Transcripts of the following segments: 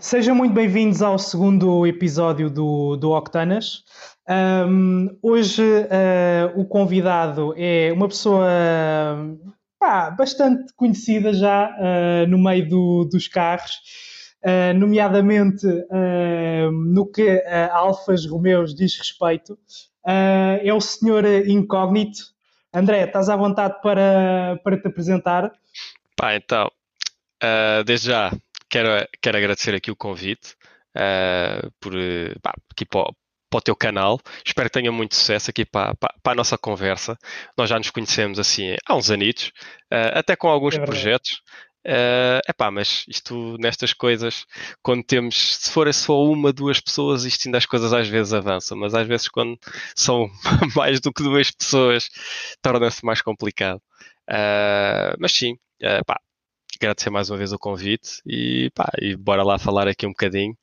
sejam muito bem-vindos ao segundo episódio do, do Octanas. Um, hoje uh, o convidado é uma pessoa pá, bastante conhecida já uh, no meio do, dos carros, uh, nomeadamente no que a Alfas Romeus diz respeito. é o senhor Incógnito. André, estás à vontade para, para te apresentar? Pá, então, desde já quero, quero agradecer aqui o convite por, pá, aqui para, para o teu canal. Espero que tenha muito sucesso aqui para, para, para, a nossa conversa. Nós já nos conhecemos assim há uns anitos, uh, até com alguns é projetos. Uh, pá, mas isto nestas coisas, quando temos, se for só uma, duas pessoas, isto ainda as coisas às vezes avançam, mas às vezes quando são mais do que duas pessoas, torna-se mais complicado. Uh, mas sim, uh, pá, agradecer mais uma vez o convite e, pá, e bora lá falar aqui um bocadinho.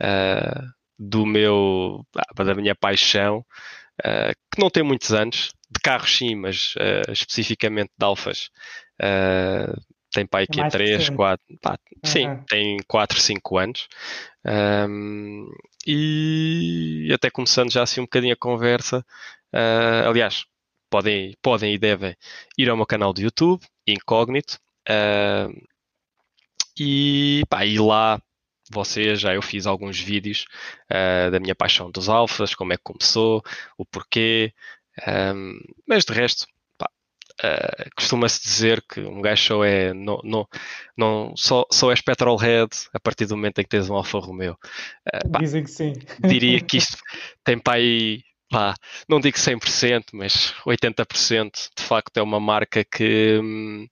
Uh, do meu, ah, da minha paixão, uh, que não tem muitos anos, de carros sim, mas uh, especificamente de alfas. Tem pai que é 3, 4, pá, uhum. sim, tem 4, 5 anos. Um, e até começando já assim um bocadinho a conversa, aliás, podem, podem e devem ir ao meu canal do YouTube, Incógnito, e, pá, e lá vocês, já eu fiz alguns vídeos uh, da minha paixão dos alfas, como é que começou, o porquê, um, mas de resto, uh, costuma-se dizer que um gajo só é, não, não, não, só, só és petrolhead a partir do momento em que tens um Alfa Romeo. Uh, pá, Dizem que sim. Diria que isto tem para aí, pá, não digo 100%, mas 80% de facto é uma marca que... Hum,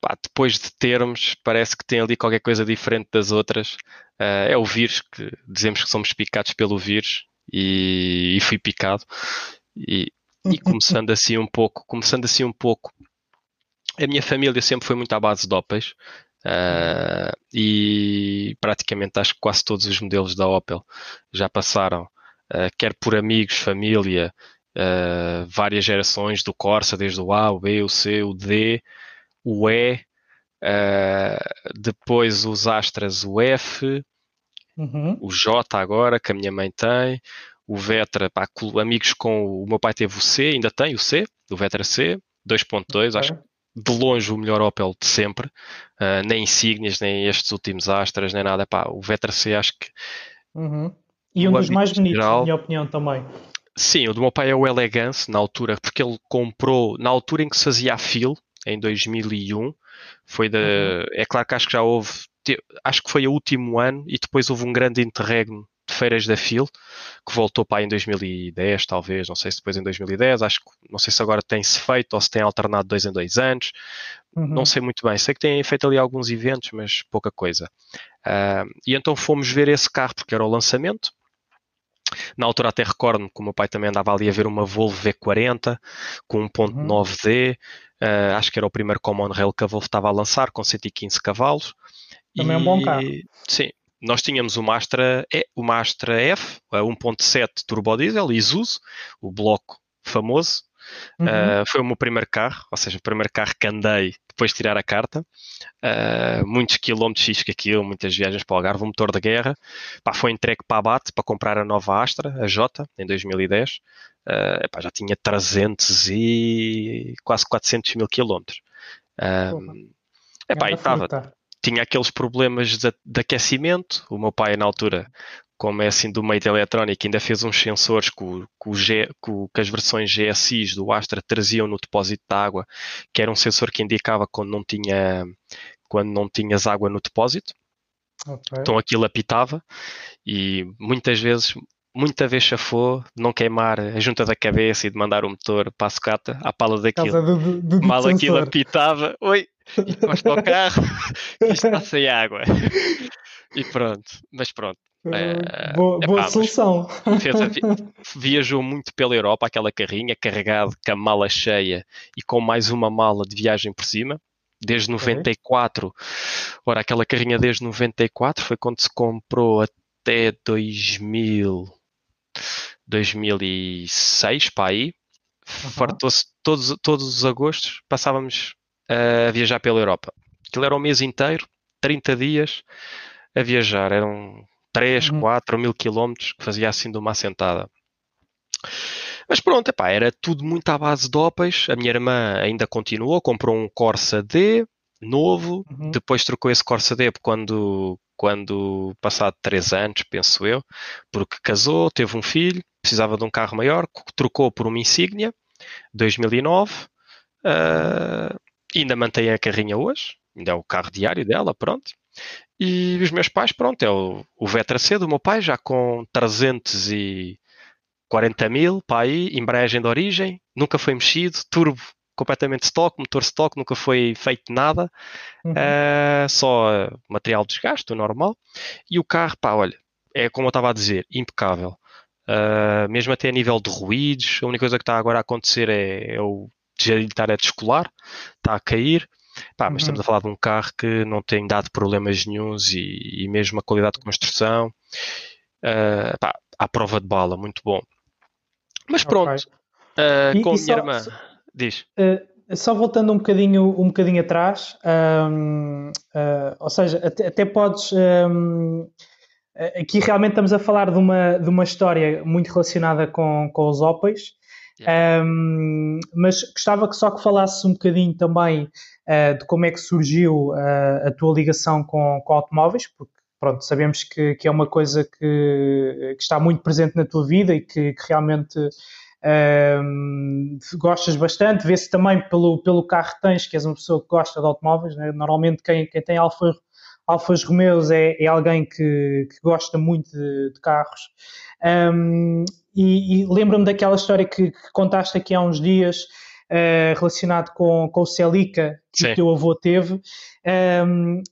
pá, depois de termos, parece que tem ali qualquer coisa diferente das outras. Uh, é o vírus que dizemos que somos picados pelo vírus e, e fui picado. E, e começando assim um pouco, começando assim um pouco, a minha família sempre foi muito à base de Opels. Uh, e praticamente acho que quase todos os modelos da Opel já passaram, uh, quer por amigos, família, várias gerações do Corsa, desde o A, o B, o C, o D, o E, uh, depois os Astras, o F, uhum. o J agora, que a minha mãe tem, o Vetra, pá, amigos com o meu pai teve o C, ainda tem o C, o Vetra C, 2.2, okay. acho de longe o melhor Opel de sempre, uh, nem Insignias, nem estes últimos Astras, nem nada, pá, o Vetra C acho que uhum. e um dos mais bonitos, geral, na minha opinião também. Sim, o do meu pai é o Elegance, na altura, porque ele comprou, na altura em que se fazia a fil, em 2001. Foi da. Uhum. É claro que acho que já houve. Acho que foi o último ano e depois houve um grande interregno de feiras da FIL, que voltou para em 2010, talvez, não sei se depois em 2010, acho que não sei se agora tem-se feito ou se tem alternado dois em dois anos, uhum. não sei muito bem. Sei que têm feito ali alguns eventos, mas pouca coisa. Uh, e então fomos ver esse carro porque era o lançamento. Na altura até recordo-me que o meu pai também andava ali a ver uma Volvo V40 com 1.9D, Uh, acho que era o primeiro Common Rail que a Volvo estava a lançar, com 115 cavalos. Também e, é um bom carro. Sim, nós tínhamos o Astra, e, o Astra F, 1.7 turbo diesel, Isuzu, o bloco famoso. Uhum. Uh, foi o meu primeiro carro, ou seja, o primeiro carro que andei depois de tirar a carta. Uh, muitos quilómetros X que aquilo, muitas viagens para o Algarve, um motor de guerra. Pá, foi entregue para a BAT para comprar a nova Astra, a J, em 2010. Uh, epá, já tinha 300 e quase 400 mil quilómetros. Um, epá, estava, tinha aqueles problemas de, de, aquecimento. O meu pai, na altura, como é assim do meio da eletrónica, ainda fez uns sensores que, o, que, o G, que, o, que, as versões GSIs do Astra traziam no depósito de água, que era um sensor que indicava quando não tinha quando não tinhas água no depósito. Okay. Então aquilo apitava e muitas vezes muita vez chafou de não queimar a junta da cabeça e de mandar o motor para a sucata à pala daquilo. Do, do, do Mal aquilo apitava, oi, encosta ao carro, isto está sem água. E pronto, mas pronto. É, boa, boa solução. viajou muito pela Europa, aquela carrinha, carregado com a mala cheia e com mais uma mala de viagem por cima. Desde 94, okay. ora, aquela carrinha desde 94 foi quando se comprou até 2000, 2006 para aí, uhum. fartou-se todos, todos os agostos, passávamos a viajar pela Europa. Aquilo era o mês inteiro, 30 dias, a viajar. Eram 3, uhum. 4 mil quilómetros que fazia assim de uma assentada. Mas pronto, epá, era tudo muito à base de Opels. A minha irmã ainda continuou, comprou um Corsa D novo, uhum. depois trocou esse Corsa D quando, quando passado 3 anos, penso eu, porque casou, teve um filho, precisava de um carro maior, trocou por uma Insignia 2009. Uh, ainda mantém a carrinha hoje, ainda é o carro diário dela, pronto. E os meus pais, pronto, é o, o Vetra C do meu pai, já com 340 mil para aí, embreagem de origem, nunca foi mexido, turbo completamente stock, motor stock, nunca foi feito nada, uhum. uh, só material de desgaste, o normal. E o carro, pá, olha, é como eu estava a dizer, impecável. Uh, mesmo até a nível de ruídos, a única coisa que está agora a acontecer é, é o de estar a descolar, está a cair. Pá, mas uhum. estamos a falar de um carro que não tem dado problemas nenhums e, e mesmo a qualidade de construção uh, pá, à prova de bala, muito bom. Mas pronto, okay. uh, e, com e a minha só, irmã, só, diz. Uh, só voltando um bocadinho, um bocadinho atrás, um, ou seja, até, até podes. Um, aqui realmente estamos a falar de uma, de uma história muito relacionada com, com os Opels. Um, mas gostava que só que falasses um bocadinho também uh, de como é que surgiu uh, a tua ligação com, com automóveis, porque pronto, sabemos que, que é uma coisa que, que, está muito presente na tua vida e que, que realmente um, gostas bastante, vê-se também pelo, pelo carro que tens, que és uma pessoa que gosta de automóveis, né? normalmente quem, quem tem Alfa, Alfas Romeos é, é alguém que, que gosta muito de, de carros. Um, e, e lembro-me daquela história que, que, contaste aqui há uns dias uh, relacionado com, com o Celica que Sim. o teu avô teve. Um,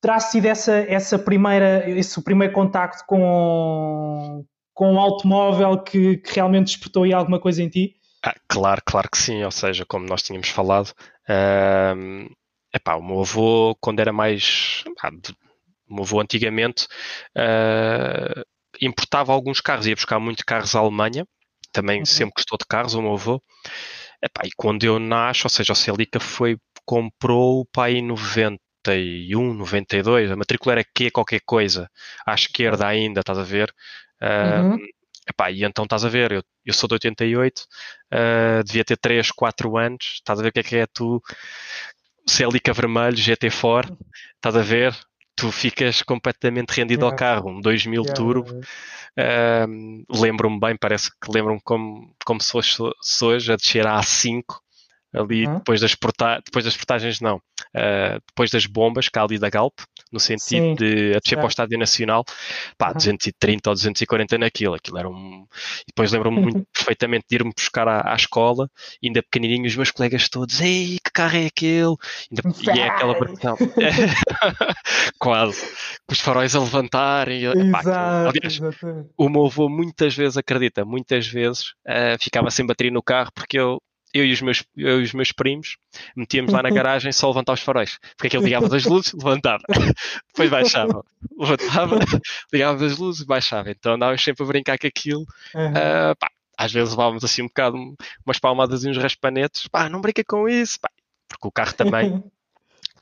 terá sido essa, essa primeira, esse primeiro contacto com, com um automóvel que, que realmente despertou aí alguma coisa em ti? Ah, claro, claro que sim, ou seja, como nós tínhamos falado, epá, o meu avô, quando era mais. o meu avô antigamente uh, importava alguns carros, ia buscar muito carros à Alemanha, também uhum. sempre gostou de carros, o meu avô. Epá, e quando eu nasço, ou seja, o Celica foi, comprou o pai em 91, 92, a matrícula era Q qualquer coisa, à esquerda ainda, estás a ver? Uh, uhum. Epá, e então estás a ver, eu, eu sou de 88, uh, devia ter 3, 4 anos, estás a ver o que é que é tu, Celica vermelho, GT4, estás a ver? Tu ficas completamente rendido yeah. ao carro. Um 2000 yeah, turbo. Yeah. Uh, lembro-me bem, parece que lembro-me como, como se fosse hoje a descer a A5 ali uhum. depois, das porta depois das portagens não, uh, depois das bombas cá ali da Galp, no sentido Sim, de a descer para o Estádio Nacional, pá, uhum. 230 ou 240 naquilo, aquilo era um... E depois lembro-me muito perfeitamente de ir-me buscar à, à, escola, ainda pequenininho, os meus colegas todos, ei, que carro é aquele? Ainda... E é aquela versão, quase, com os faróis a levantarem, o meu avô muitas vezes acredita, muitas vezes uh, ficava sem bateria no carro porque eu eu e os meus, eu e os meus primos metíamos lá na garagem só levantar os faróis. Porque aquilo ligava as luzes, levantava. Depois baixava. Levantava, ligava as luzes, baixava. Então andávamos sempre a brincar com aquilo. Uhum. Uh, pá, às vezes levávamos assim um bocado umas palmadas e uns raspanetes. Pá, não brinca com isso. Pá. Porque o carro também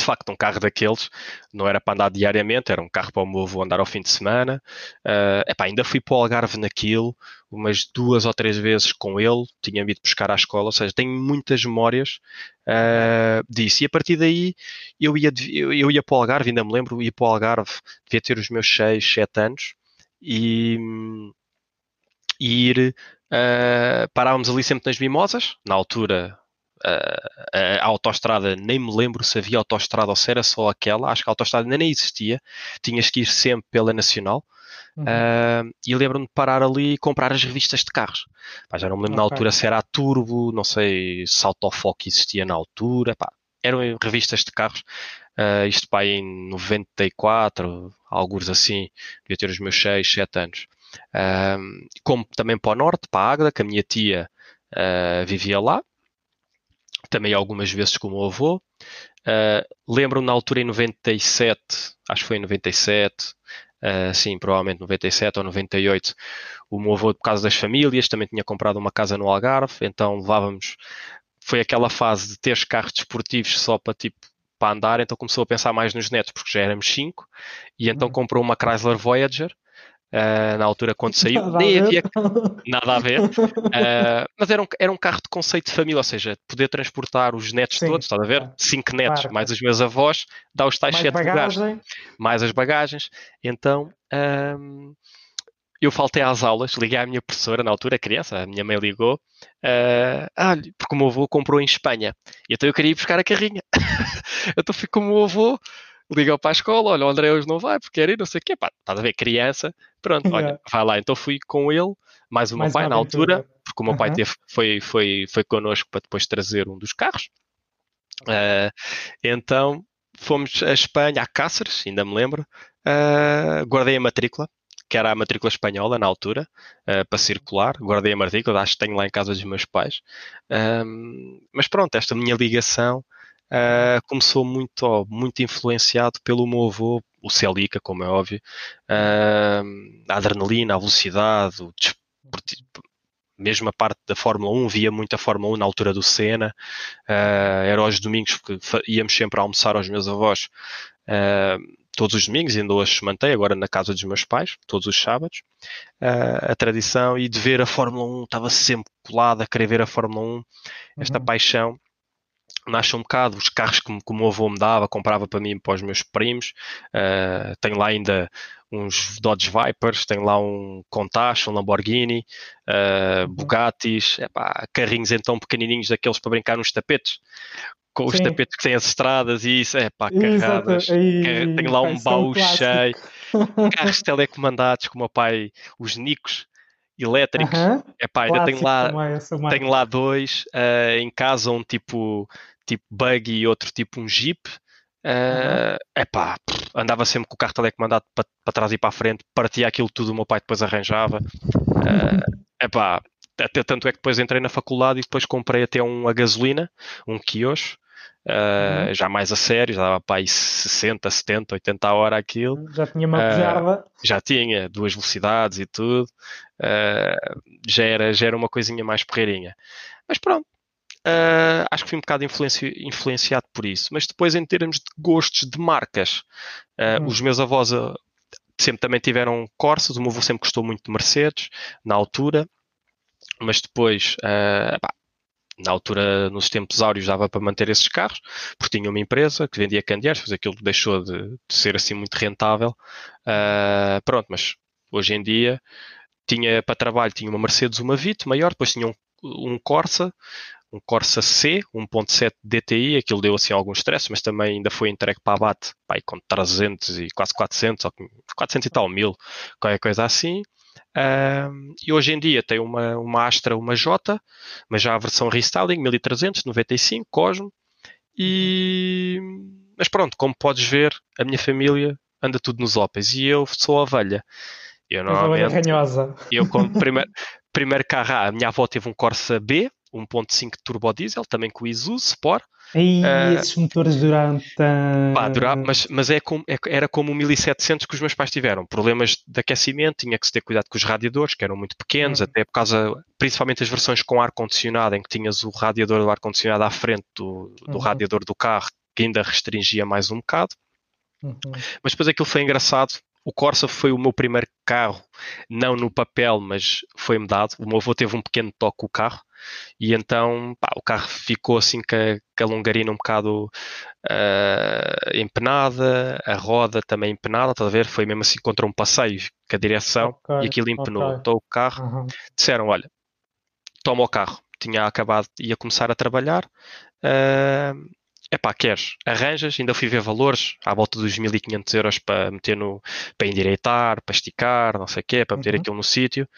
facto, um carro daqueles não era para andar diariamente, era um carro para o meu avô andar ao fim de semana. Uh, epá, ainda fui para o Algarve naquilo, umas duas ou três vezes com ele, tinha-me ido buscar à escola, ou seja, tenho muitas memórias uh, disso. E a partir daí eu ia, eu ia para o Algarve, ainda me lembro, ia para o Algarve, devia ter os meus 6, 7 anos, e, e ir. Uh, parávamos ali sempre nas Mimosas, na altura a, a autoestrada, nem me lembro se havia autoestrada ou se era só aquela, acho que a autoestrada ainda nem existia, tinhas que ir sempre pela Nacional. Uhum. Uh, e lembro-me de parar ali e comprar as revistas de carros. Pá, já não me lembro okay. na altura se era a Turbo, não sei se Autofoc existia na altura. Pá, eram revistas de carros. Uh, isto pá, em 94, alguns assim, devia ter os meus 6, 7 anos. Uh, como também para o norte, para a Águeda, que a minha tia uh, vivia lá, também algumas vezes com o meu avô. Uh, Lembro-me na altura em 97, acho que foi em 97, uh, sim, provavelmente 97 ou 98, o meu avô, por causa das famílias, também tinha comprado uma casa no Algarve, então levávamos. Foi aquela fase de ter carros desportivos só para tipo para andar, então começou a pensar mais nos netos, porque já éramos cinco, e então uhum. comprou uma Chrysler Voyager, uh, na altura quando saiu, nada nem havia nada a ver, uh, mas era um, era um carro de conceito de família, ou seja, poder transportar os netos Sim, todos, estás a ver? Cinco netos, claro. mais os meus avós, dá os tais mais sete bagagem. lugares, mais as bagagens, então... Um, eu faltei às aulas, liguei à minha professora, na altura, criança, a minha mãe ligou, uh, ah, porque o meu avô comprou em Espanha, e então eu queria ir buscar a carrinha. então fui com o meu avô, ligou para a escola, olha, o André hoje não vai, porque quer ir, não sei o quê, pá, estás a ver, criança, pronto, olha, vai lá. Então fui com ele, mais o meu mais pai, na altura, porque o meu pai teve, foi, foi, foi connosco para depois trazer um dos carros. Uh, então fomos a Espanha, a Cáceres, ainda me lembro, uh, guardei a matrícula, que era a matrícula espanhola na altura, uh, para circular. Guardei a matrícula, acho que tenho lá em casa dos meus pais. Mas pronto, esta minha ligação uh, começou muito, muito influenciado pelo meu avô, o Celica, como é óbvio, uh, a adrenalina, a velocidade, o mesmo a parte da Fórmula 1, via muita Fórmula 1 na altura do Senna, uh, era aos domingos, porque íamos sempre a almoçar aos meus avós, uh, todos os domingos, ainda hoje se mantém, agora na casa dos meus pais, todos os sábados, uh, a tradição e de ver a Fórmula 1, estava sempre colado a querer ver a Fórmula 1, esta uhum. paixão nasce um bocado, os carros que, que o meu avô me dava, comprava para mim para os meus primos, uh, tenho lá ainda uns Dodge Vipers, tenho lá um Countach, um Lamborghini, uh, Bugattis, epá, carrinhos então pequenininhos daqueles para brincar nos tapetes, com os Sim. tapetes que têm as estradas e isso, é pá, carradas. Tenho lá um baú cheio. Carros telecomandados com o meu pai, os Nicos elétricos. Uh -huh. Epá, ainda tenho lá, tenho lá dois. Uh, em casa, um tipo, tipo buggy e outro tipo um jeep. Uh, epá, andava sempre com o carro telecomandado para, para trás e para a frente, partia aquilo tudo, o meu pai depois arranjava. Uh, epá, até tanto é que depois entrei na faculdade e depois comprei até um a gasolina, um Kios, Uh, já mais a sério, já dava para aí 60, 70, 80 a hora aquilo. Já tinha uma uh, Já tinha duas velocidades e tudo. Já, era, já era uma coisinha mais porreirinha. Mas pronto, uh, acho que fui um bocado influenci influenciado por isso. Mas depois, em termos de gostos de marcas, uhum. os meus avós sempre também tiveram Corsas, o meu avô sempre gostou muito de Mercedes, na altura. Mas depois, pá, na altura, nos tempos áureos, dava para manter esses carros, porque tinha uma empresa que vendia candeeiros, mas aquilo deixou de, de ser assim muito rentável. Uh, pronto, mas hoje em dia tinha para trabalho, tinha uma Mercedes, uma Vito maior, depois tinha um, um Corsa, um Corsa C, 1.7 DTI, aquilo deu assim algum stress, mas também ainda foi entregue para abate, pai, com 300 e quase 400, ou 400 e tal mil, qualquer coisa assim. E hoje em dia tem uma, uma Astra, uma J, mas já a versão restyling, 1300, 95, Cosmo. E... Mas pronto, como podes ver, a minha família anda tudo nos Opels e eu sou a ovelha. Eu normalmente. Eu, como primeiro, primeiro carro, a minha avó teve um Corsa B, 1.5 turbo diesel, também com o Isuzu Sport. E uh, esses motores duraram tanto. Pá, mas, mas é como, é, era como o 1700 que os meus pais tiveram. Problemas de aquecimento, tinha que se ter cuidado com os radiadores, que eram muito pequenos, até por causa, principalmente as versões com ar-condicionado, em que tinhas o radiador do ar-condicionado à frente do, do uhum. radiador do carro, que ainda restringia mais um bocado. Uhum. Mas depois aquilo foi engraçado. O Corsa foi o meu primeiro carro, não no papel, mas foi-me dado. O meu avô teve um pequeno toque com o carro e então pá, o carro ficou assim com a, com a longarina um bocado uh, empenada, a roda também empenada, estás a ver? Foi mesmo assim contra um passeio com a direção okay, e aquilo empenou. Okay. Então o carro, uhum. disseram: Olha, toma o carro. Tinha acabado, ia começar a trabalhar. Uh, epá, queres? Arranjas, ainda fui ver valores à volta dos 1500 euros para meter no, para endireitar, para esticar, não sei o quê, para meter uhum. aquilo no sítio.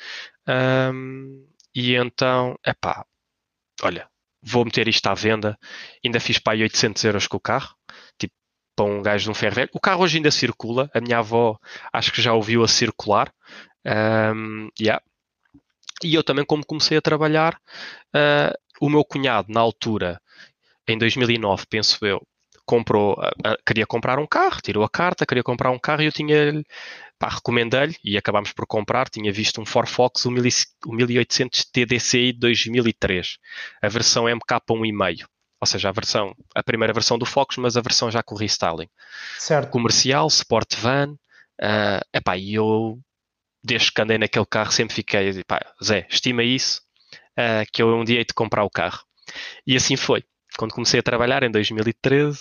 Um, e então, epá, olha, vou meter isto à venda. Ainda fiz para aí 800 euros com o carro, tipo, para um gajo de um ferro velho. O carro hoje ainda circula. A minha avó acho que já ouviu a circular. Um, yeah. E eu também, como comecei a trabalhar, uh, o meu cunhado, na altura, em 2009, penso eu, comprou, uh, queria comprar um carro, tirou a carta, queria comprar um carro e eu tinha recomendei-lhe e acabámos por comprar. Tinha visto um Ford Fox, o 1800 TDCi de 2003, a versão MK1,5. ou seja, a versão, a primeira versão do Focus, mas a versão já com restyling. Certo. Comercial, Sport Van, uh, epá, e eu, desde que andei naquele carro, sempre fiquei, pá, Zé, estima isso, uh, que eu um dia hei de comprar o carro. E assim foi. Quando comecei a trabalhar em 2013,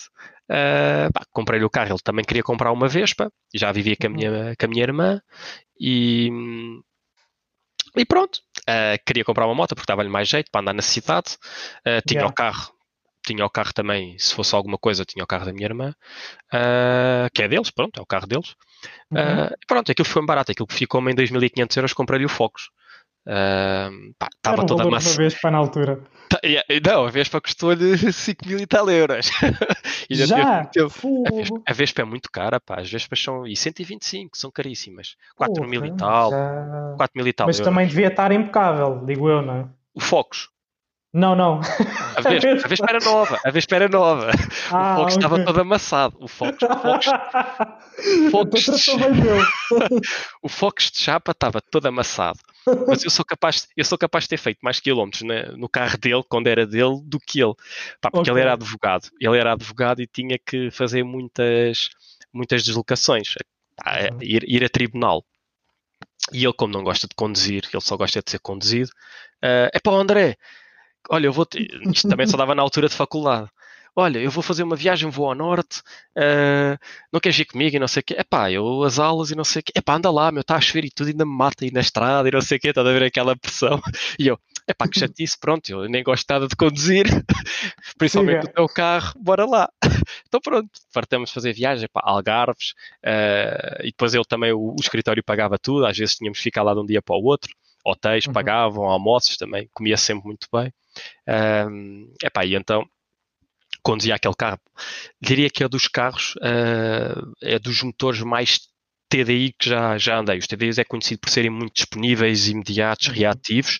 uh, comprei-lhe o carro. Ele também queria comprar uma Vespa, já vivia com a minha, uhum. com a minha irmã, e, e pronto, uh, queria comprar uma moto porque dava-lhe mais jeito para andar na cidade. Uh, tinha yeah. o carro, tinha o carro também, se fosse alguma coisa, tinha o carro da minha irmã, uh, que é deles, pronto, é o carro deles. Uhum. pronto, aquilo foi barato, aquilo ficou-me em 2.500 euros, comprei-lhe o Focus. Estava toda massa. vez para na altura. Tá, não, a Vespa custou-lhe 5 mil e tal euros. e já? Teve, a, Vespa, é muito cara, pá. As Vespas são. E 125, são caríssimas. 4 Porra, mil e tal. Já... 4 mil e tal. Mas euros. também devia estar impecável, digo eu, não é? O Focus. Não, não. A Vespa, a Vespa era nova. A Vespa era nova. Ah, o Fox okay. estava todo amassado. O Fox, o Fox, o Fox, de, o Fox de chapa estava todo amassado. Mas eu sou capaz, eu sou capaz de ter feito mais quilómetros né, no carro dele, quando era dele, do que ele. Pá, porque okay. ele era advogado. Ele era advogado e tinha que fazer muitas, muitas deslocações. Pá, uhum. ir, ir a tribunal. E ele, como não gosta de conduzir, ele só gosta de ser conduzido. Uh, é para o André, olha, eu vou. Te... Isto também só dava na altura de faculdade. Olha, eu vou fazer uma viagem, vou ao norte, uh, não queres ir comigo e não sei o quê. Epá, eu as aulas e não sei o quê. Epá, anda lá, meu, está a chover e tudo, ainda me mata aí na estrada e não sei o quê, está a ver aquela pressão. E eu, epá, que chatice, pronto, eu nem gosto nada de conduzir, principalmente Sim, é. o teu carro, bora lá. Então pronto, fartamos de fazer viagem para Algarves uh, e depois ele também, o, o, escritório pagava tudo, às vezes tínhamos que ficar lá de um dia para o outro, hotéis uhum. pagavam, almoços também, comia sempre muito bem. Um, epá, e então conduzia aquele carro. Diria que é dos carros, uh, é dos motores mais TDI que já, já andei. Os TDIs é conhecido por serem muito disponíveis, imediatos, uhum. reativos,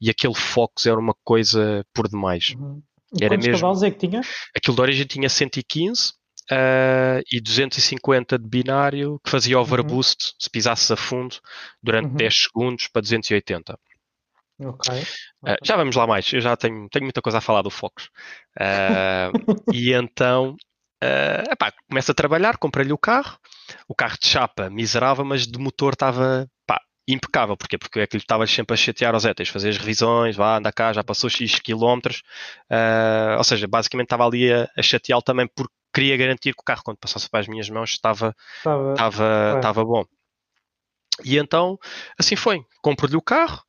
e aquele Focus era uma coisa por demais. Uhum. Era mesmo, cavalos é que tinha? Aquilo de origem tinha 115 uh, e 250 de binário, que fazia overboost uhum. se pisasses a fundo durante uhum. 10 segundos para 280. Okay. Uh, já vamos lá mais, eu já tenho, tenho muita coisa a falar do Focus. Uh, e então, uh, epá, começo a trabalhar, comprei-lhe o carro. O carro de chapa miserável, mas de motor estava impecável. Porquê? Porque é que lhe estava sempre a chatear aos tens fazer as revisões, vá, anda cá, já passou X quilómetros. Uh, ou seja, basicamente estava ali a, a chateá-lo também porque queria garantir que o carro, quando passasse para as minhas mãos, estava, estava, estava, estava bom. E então, assim foi. Compro-lhe o carro,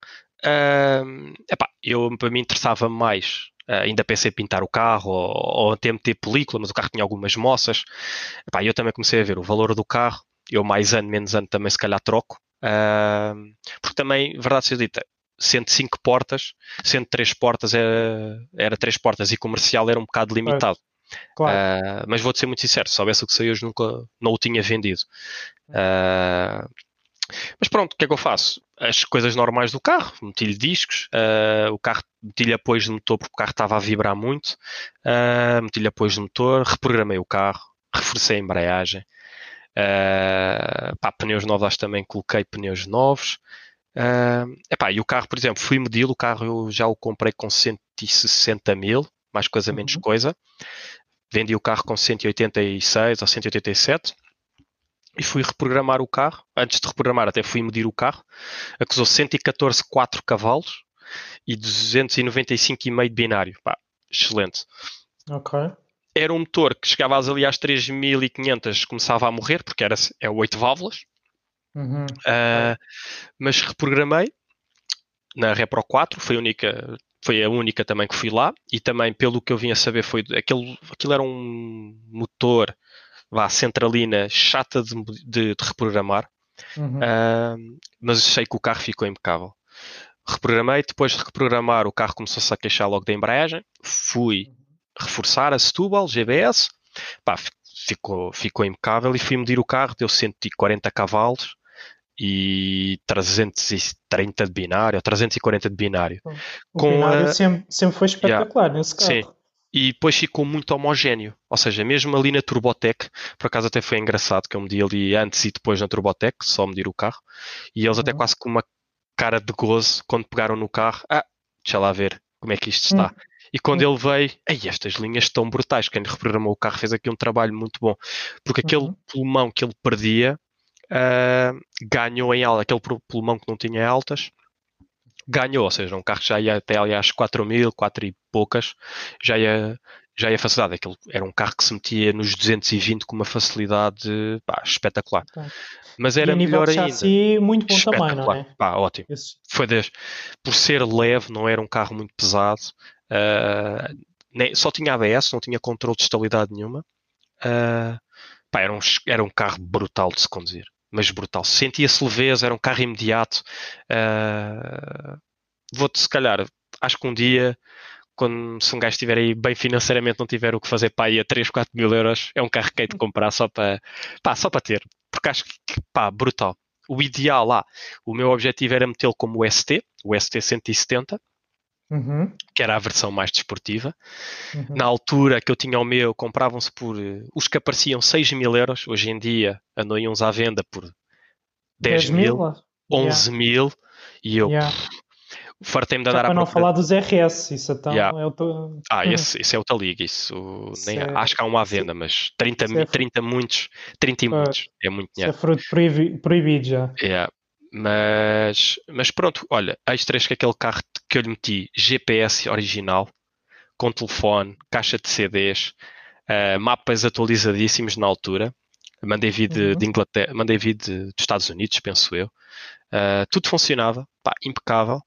Uh, epá, eu, para mim interessava mais Uh, ainda pensei em pintar o carro ou, ou até meter película, mas o carro tinha algumas moças. Epá, eu também comecei a ver o valor do carro. Eu, mais ano, menos ano, também se calhar troco. Uh, porque também, verdade seja dita, sendo cinco portas, sendo três portas era, era três portas e comercial era um bocado limitado. Claro. Uh, mas vou-te ser muito sincero, se soubesse o que saiu hoje nunca não o tinha vendido. Uh, mas pronto, o que é que eu faço? As coisas normais do carro, meti-lhe discos, uh, o carro meti-lhe apoios de motor porque o carro estava a vibrar muito, uh, meti-lhe apoios de motor, reprogramei o carro, reforcei a embreagem, uh, pá, pneus novos acho também coloquei pneus novos. Uh, epá, e o carro, por exemplo, fui medi-lo, o carro eu já o comprei com 160 mil, mais coisa menos uhum. coisa. Vendi o carro com 186 ou 187 e fui reprogramar o carro. Antes de reprogramar, até fui medir o carro. Acusou 114,4 cavalos e 295,5 de binário. Pá, excelente. Ok. Era um motor que chegava ali às 3.500, começava a morrer, porque era, é 8 válvulas. Uhum. Uh, mas reprogramei na Repro 4, foi a única foi a única também que fui lá e também pelo que eu vim a saber foi aquele, aquilo era um motor vá, centralina chata de, de, de reprogramar, uhum. uh, mas sei que o carro ficou impecável. Reprogramei, depois de reprogramar, o carro começou-se a queixar logo da embreagem. Fui reforçar a Setúbal, GBS, pá, ficou, ficou impecável e fui medir o carro, deu 140 cavalos e 330 de binário, ou 340 de binário. O com binário a... sempre, sempre foi espetacular yeah, nesse carro. Sim, e depois ficou muito homogéneo. Ou seja, mesmo ali na Turbotec, por acaso até foi engraçado que eu medi ali antes e depois na Turbotec, só medir o carro, e eles uhum. até quase com uma cara de gozo quando pegaram no carro, ah, deixa lá ver como é que isto está. Uhum. E quando uhum. ele veio, ei, estas linhas estão brutais. Quem reprogramou o carro fez aqui um trabalho muito bom. Porque aquele uhum. pulmão que ele perdia uh, ganhou em alta, aquele pulmão que não tinha altas, ganhou, ou seja, um carro que já ia até aliás 4 mil, 4 e poucas, já ia, já ia facilidade. Aquilo era um carro que se metia nos 220 com uma facilidade pá, espetacular. Mas era melhor ainda. Chassi, muito bom também, não é? Pá, ótimo. Isso. Foi des... Por ser leve, não era um carro muito pesado. Uh, nem... só tinha ABS, não tinha controle de estabilidade nenhuma. Uh, pá, era, um, era um carro brutal de se conduzir mas brutal. Sentia-se leveza, era um carro imediato. Uh, Vou-te, se calhar, acho que um dia, quando se um gajo estiver aí bem financeiramente, não tiver o que fazer para ir a 3, 4 mil euros, é um carro que hei de comprar só para, pá, só para ter. Porque acho que, pá, brutal. O ideal lá, o meu objetivo era metê-lo como o ST, o ST 170, Uhum. que era a versão mais desportiva. Uhum. Na altura que eu tinha o meu, compravam-se por. Os que apareciam 6 mil euros, hoje em dia andam uns à venda por 10, 10 mil, 11 yeah. mil, e eu. Yeah. Fartei-me de andar para não falar dos RS, isso então yeah. é o Ah, esse, esse é outra liga, isso, nem, é... acho que há uma à venda, mas 30, é... 30 muitos, 30 e muitos, é muito dinheiro. É fruto proibido já. Yeah. Mas, mas pronto, olha, extras que aquele carro que eu lhe meti, GPS original, com telefone, caixa de CDs, uh, mapas atualizadíssimos na altura. Mandei vir de, uhum. de Inglaterra, mandei vir de, dos Estados Unidos, penso eu. Uh, tudo funcionava, pá, impecável.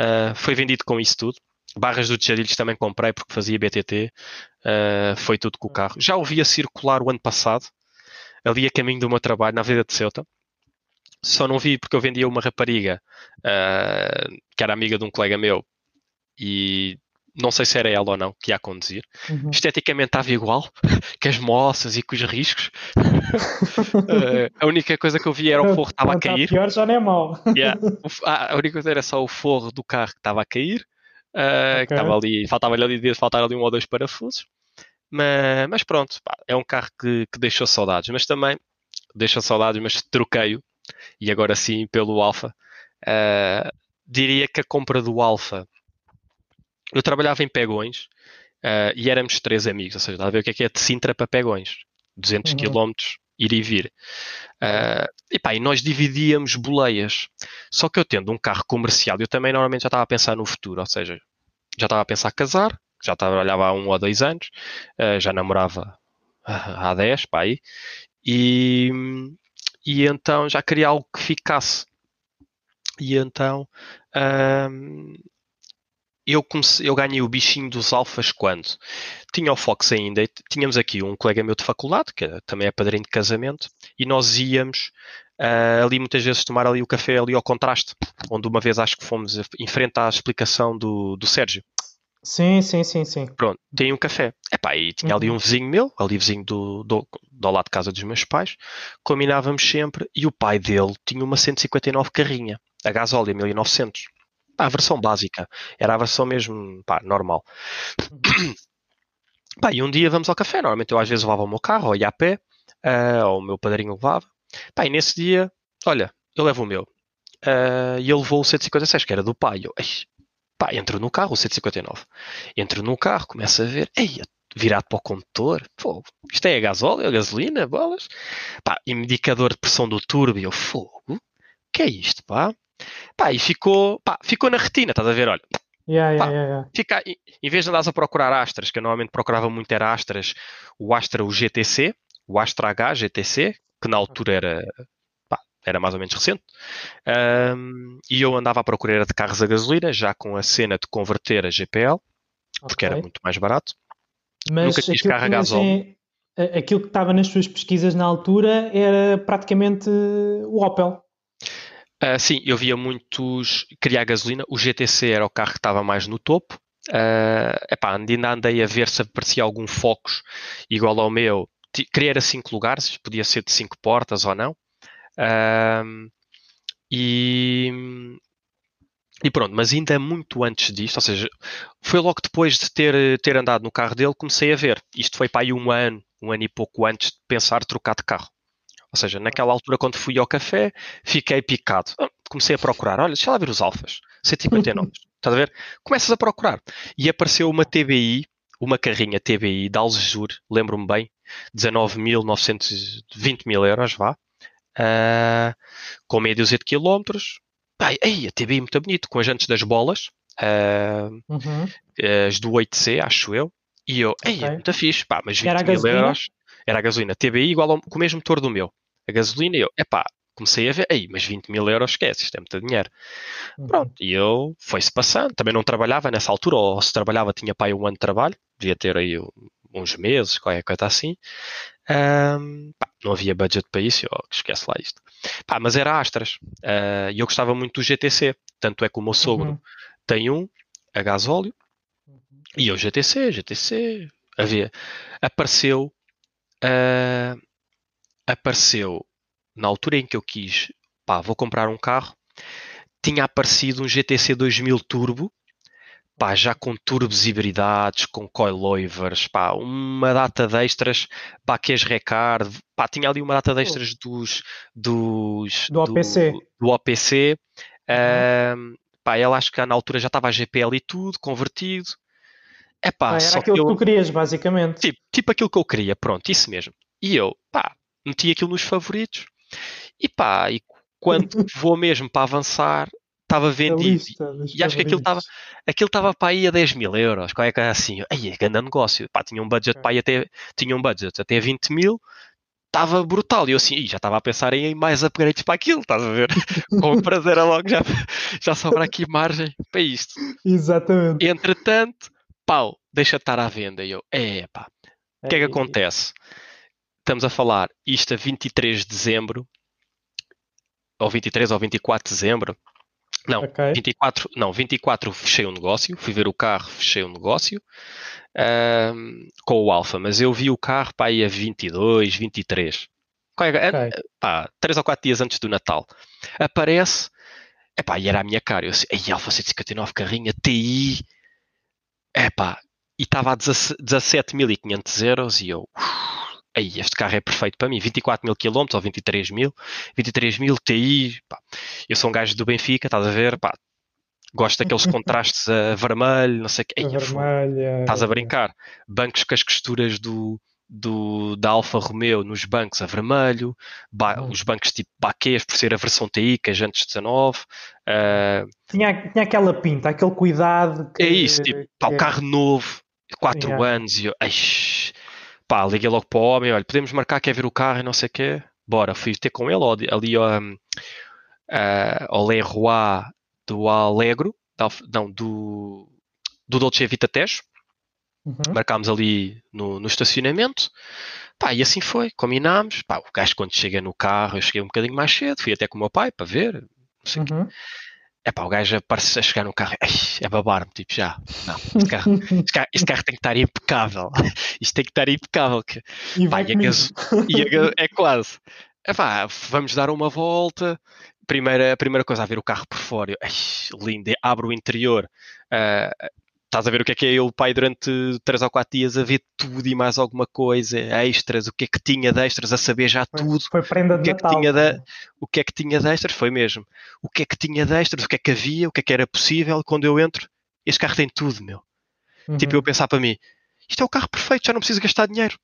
Uh, foi vendido com isso tudo. Barras do Tejadilhos também comprei porque fazia BTT. foi tudo com o carro. Já ouvi a circular o ano passado, ali a caminho do meu trabalho, na Vida de Ceuta. Só não vi porque eu vendia uma rapariga uh, que era amiga de um colega meu e não sei se era ela ou não que ia a conduzir. Uhum. Esteticamente estava igual, com as moças e com os riscos. uh, a única coisa que eu vi era o forro que estava a cair. pior já não é mau. yeah. a única coisa era só o forro do carro que estava a cair. Uh, okay. que estava ali, faltava ali, ali um ou dois parafusos. Mas, mas pronto, pá, é um carro que, que deixou saudades, mas também deixa saudades, mas troquei-o e agora sim pelo Alfa. Uh, diria que a compra do Alfa. Eu trabalhava em Pegões uh, e éramos três amigos, ou seja, estava a ver o que é que é de Sintra para Pegões, 200 uhum. km ir e vir. Uh, epá, e nós dividíamos boleias. Só que eu tendo um carro comercial, eu também normalmente já estava a pensar no futuro, ou seja, já estava a pensar casar, já trabalhava há um ou dois anos, uh, já namorava há 10, pá, aí, e, e então já queria algo que ficasse. E então hum, eu, comecei, eu ganhei o bichinho dos alfas quando tinha o Fox ainda, tínhamos aqui um colega meu de faculdade, que também é padrinho de casamento, e nós íamos uh, ali muitas vezes tomar ali o café ali ao contraste, onde uma vez acho que fomos em frente à explicação do, do Sérgio. Sim, sim, sim, sim. Pronto, tem um café. Epá, e tinha ali uhum. um vizinho meu, ali vizinho do, do, do lado de casa dos meus pais, combinávamos sempre, e o pai dele tinha uma 159 carrinha, a gasóleo 1900. Pá, a versão básica, era a versão mesmo, pá, normal. Uhum. Pá, e um dia vamos ao café, normalmente eu às vezes levava o meu carro, ou ia a pé, uh, ou o meu padrinho levava. Pá, e nesse dia, olha, eu levo o meu. Uh, e ele levou o 156, que era do pai. Eu, Pá, entro no carro, o 159. Entro no carro, começo a ver, ei, virado para o condutor, pô, isto é a gasóleo, a gasolina, bolas. Pá, indicador de pressão do turbo, eu, fogo, que é isto, pá? Pá, e ficou, pá, ficou na retina, estás a ver, olha. Yeah, pá, yeah, yeah. Fica, em vez de andares a procurar Astras, que eu normalmente procurava muito era Astras, o Astra, o GTC, o Astra H GTC, que na altura era era mais ou menos recente, um, e eu andava à procura de carros a gasolina, já com a cena de converter a GPL, porque okay. era muito mais barato. Mas Nunca tinha carro a gasóleo. Aquilo que estava nas suas pesquisas na altura era praticamente o Opel. Uh, sim, eu via muitos criar gasolina. O GTC era o carro que estava mais no topo. Uh, epá, ainda andei a ver se aparecia algum Focus igual ao meu. Queria era 5 lugares, podia ser de 5 portas ou não. Um, e, e pronto, mas ainda muito antes disto, ou seja, foi logo depois de ter, ter andado no carro dele, comecei a ver. Isto foi para aí um ano, um ano e pouco antes de pensar trocar de carro. Ou seja, naquela altura, quando fui ao café, fiquei picado. Ah, comecei a procurar. Olha, deixa lá ver os alfas. 159. Estás a ver? Começas a procurar. E apareceu uma TBI, uma carrinha TBI da Algesur, lembro-me bem, 19.920 mil euros, vá. Uh, com meia dúzia de quilómetros. Pai, aí, a TBI muito bonito, com as jantes das bolas. Uh, uhum. As do 8C, acho eu. E eu, ei, okay. muito fixe, pá, mas 20 mil euros. Era a gasolina. TBI igual ao, com o mesmo motor do meu. A gasolina, eu, epá, comecei a ver, ei, mas 20 mil euros esquece, isto é muito dinheiro. Uhum. Pronto, e eu foi-se passando. Também não trabalhava nessa altura, ou se trabalhava tinha pai um ano de trabalho, devia ter aí uns meses, qualquer coisa assim. Um, pá, não havia budget para isso, eu, esquece lá isto. Pá, mas era Astras. Uh, e eu gostava muito do GTC. Tanto é que o meu sogro uhum. tem um a gasóleo uhum. e eu GTC, GTC. Havia. Apareceu. Uh, apareceu na altura em que eu quis, pá, vou comprar um carro. Tinha aparecido um GTC 2000 Turbo pá, já com turbos hibridados, com coilovers, pá, uma data de extras, pá, que as Recard, pá, tinha ali uma data de extras dos, dos do OPC. Do, OPC. Uhum. pá, ela acho que na altura já estava a GPL e tudo, convertido. É pá, ah, era aquilo que, eu, que tu querias, basicamente. Tipo, tipo aquilo que eu queria, pronto, isso mesmo. E eu, pá, meti aquilo nos favoritos. E pá, e quando vou mesmo para avançar, estava vendido. e acho que aquilo estava aquilo para aí a 10 mil euros, qual é que é assim? Aí, grande negócio. Pá, tinha um budget para aí até, tinha um budget até 20 mil, estava brutal. E eu assim, já estava a pensar em mais upgrades para aquilo, estás a ver? Compras era logo, já, já sobra aqui margem para isto. Exatamente. Entretanto, pau, deixa estar à venda. E eu, é pá, o que é que acontece? Estamos a falar isto a 23 de dezembro, ou 23 ou 24 de dezembro, não, okay. 24, não, 24 fechei um negócio, fui ver o carro, fechei um negócio um, com o Alfa, mas eu vi o carro para aí a 22, 23. É, é, okay. pá, 3 ou 4 dias antes do Natal. Aparece, epá, e era a minha cara. Eu disse, aí Alfa 159 carrinha, TI, epá, e estava a 17.500 euros e eu, aí este carro é perfeito para mim, 24 mil quilómetros ou 23 mil, 23 mil TI, pá. eu sou um gajo do Benfica, estás a ver, pá, gosto daqueles contrastes a vermelho, não sei o que, Ei, é, estás a é. brincar, bancos com as costuras do, do, da Alfa Romeo nos bancos a vermelho, ba, hum. os bancos tipo baquês por ser a versão TI, que é antes 19. Uh, tinha, tinha aquela pinta, aquele cuidado. Que, é isso, tipo, que... pá, o carro novo, 4 yeah. anos, e eu, pá, liguei logo para o homem, olha, podemos marcar, quer ver o carro e não sei o quê. Bora, fui ter com ele ali um, uh, ao Leroy do Alegro, não, do, do Dolce Vita Tejo. Uhum. Marcámos ali no, no estacionamento. Pá, e assim foi, combinámos. Pá, o gajo quando chega no carro, eu cheguei um bocadinho mais cedo, fui até com o meu pai para ver. Não sei uhum. É pá, o gajo aparece a chegar no carro, é babar-me, tipo, já, não, este carro, este carro, este carro, tem que estar impecável, isto tem que estar impecável. Que, e, pá, e, gaso, e a, é quase, é pá, vamos dar uma volta, primeira, a primeira coisa a ver o carro por fora, ai, lindo, abre o interior, uh, estás a ver o que é que é ele, pai, durante 3 ou 4 dias a ver tudo e mais alguma coisa, extras, o que é que tinha de extras, a saber já tudo. Foi prenda de o que Natal. É que tinha de, o que é que tinha de extras, foi mesmo. O que é que tinha de extras, o que é que havia, o que é que era possível. Quando eu entro, este carro tem tudo, meu. Uhum. Tipo, eu pensar para mim, isto é o carro perfeito, já não preciso gastar dinheiro.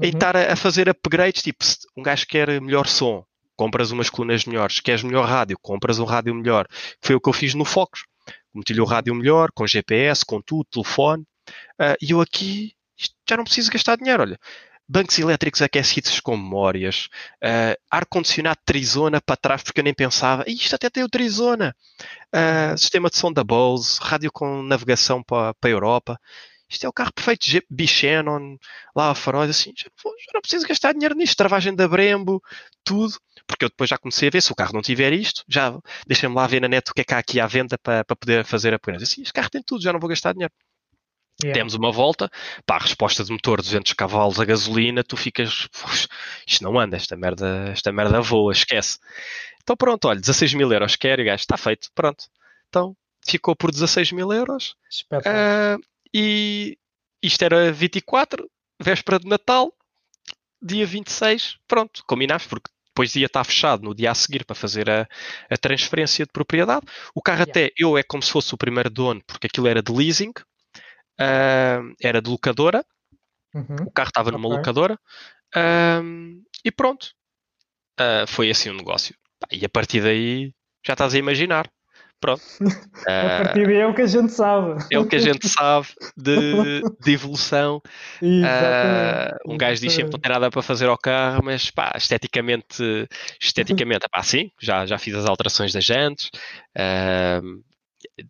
Uhum. E estar a, a, fazer upgrades, tipo, um gajo quer melhor som, compras umas colunas melhores, queres melhor rádio, compras um rádio melhor. Foi o que eu fiz no Focus meti-lhe o rádio melhor, com GPS, com tudo, telefone, uh, e eu aqui já não preciso gastar dinheiro, olha. Bancos elétricos aquecidos com memórias, uh, ar-condicionado trizona para trás, porque eu nem pensava, isto até tem o trizona, uh, sistema de som da Bose, rádio com navegação para, para a Europa, isto é o carro perfeito, Bichenon, lá a faróis, assim, já não, já não preciso gastar dinheiro nisto, travagem da Brembo, tudo porque eu depois já comecei a ver, se o carro não tiver isto, já deixem-me lá ver na net o que é que há aqui à venda para, para poder fazer a poeira. Assim, este carro tem tudo, já não vou gastar dinheiro. Yeah. Temos uma volta, pá, a resposta de motor 200 cavalos a gasolina, tu ficas, isto não anda, esta merda, esta merda voa, esquece. Então pronto, olha, 16 mil euros quer e gajo, está feito, pronto. Então ficou por 16 mil euros. Uh, e isto era 24, véspera de Natal, dia 26, pronto, combinámos, porque depois ia estar fechado no dia a seguir para fazer a, a transferência de propriedade. O carro yeah. até, eu é como se fosse o primeiro dono, porque aquilo era de leasing, uh, era de locadora, uhum. o carro estava numa okay. locadora, uh, e pronto. Uh, foi assim o um negócio. E a partir daí, já estás a imaginar. Pronto. a partir daí é o que a gente sabe. É o que a gente sabe de, de evolução. Uh, um gajo diz sempre que não tem nada para fazer ao carro, mas pá, esteticamente, esteticamente, pá, sim, já, já fiz as alterações das jantes, uh,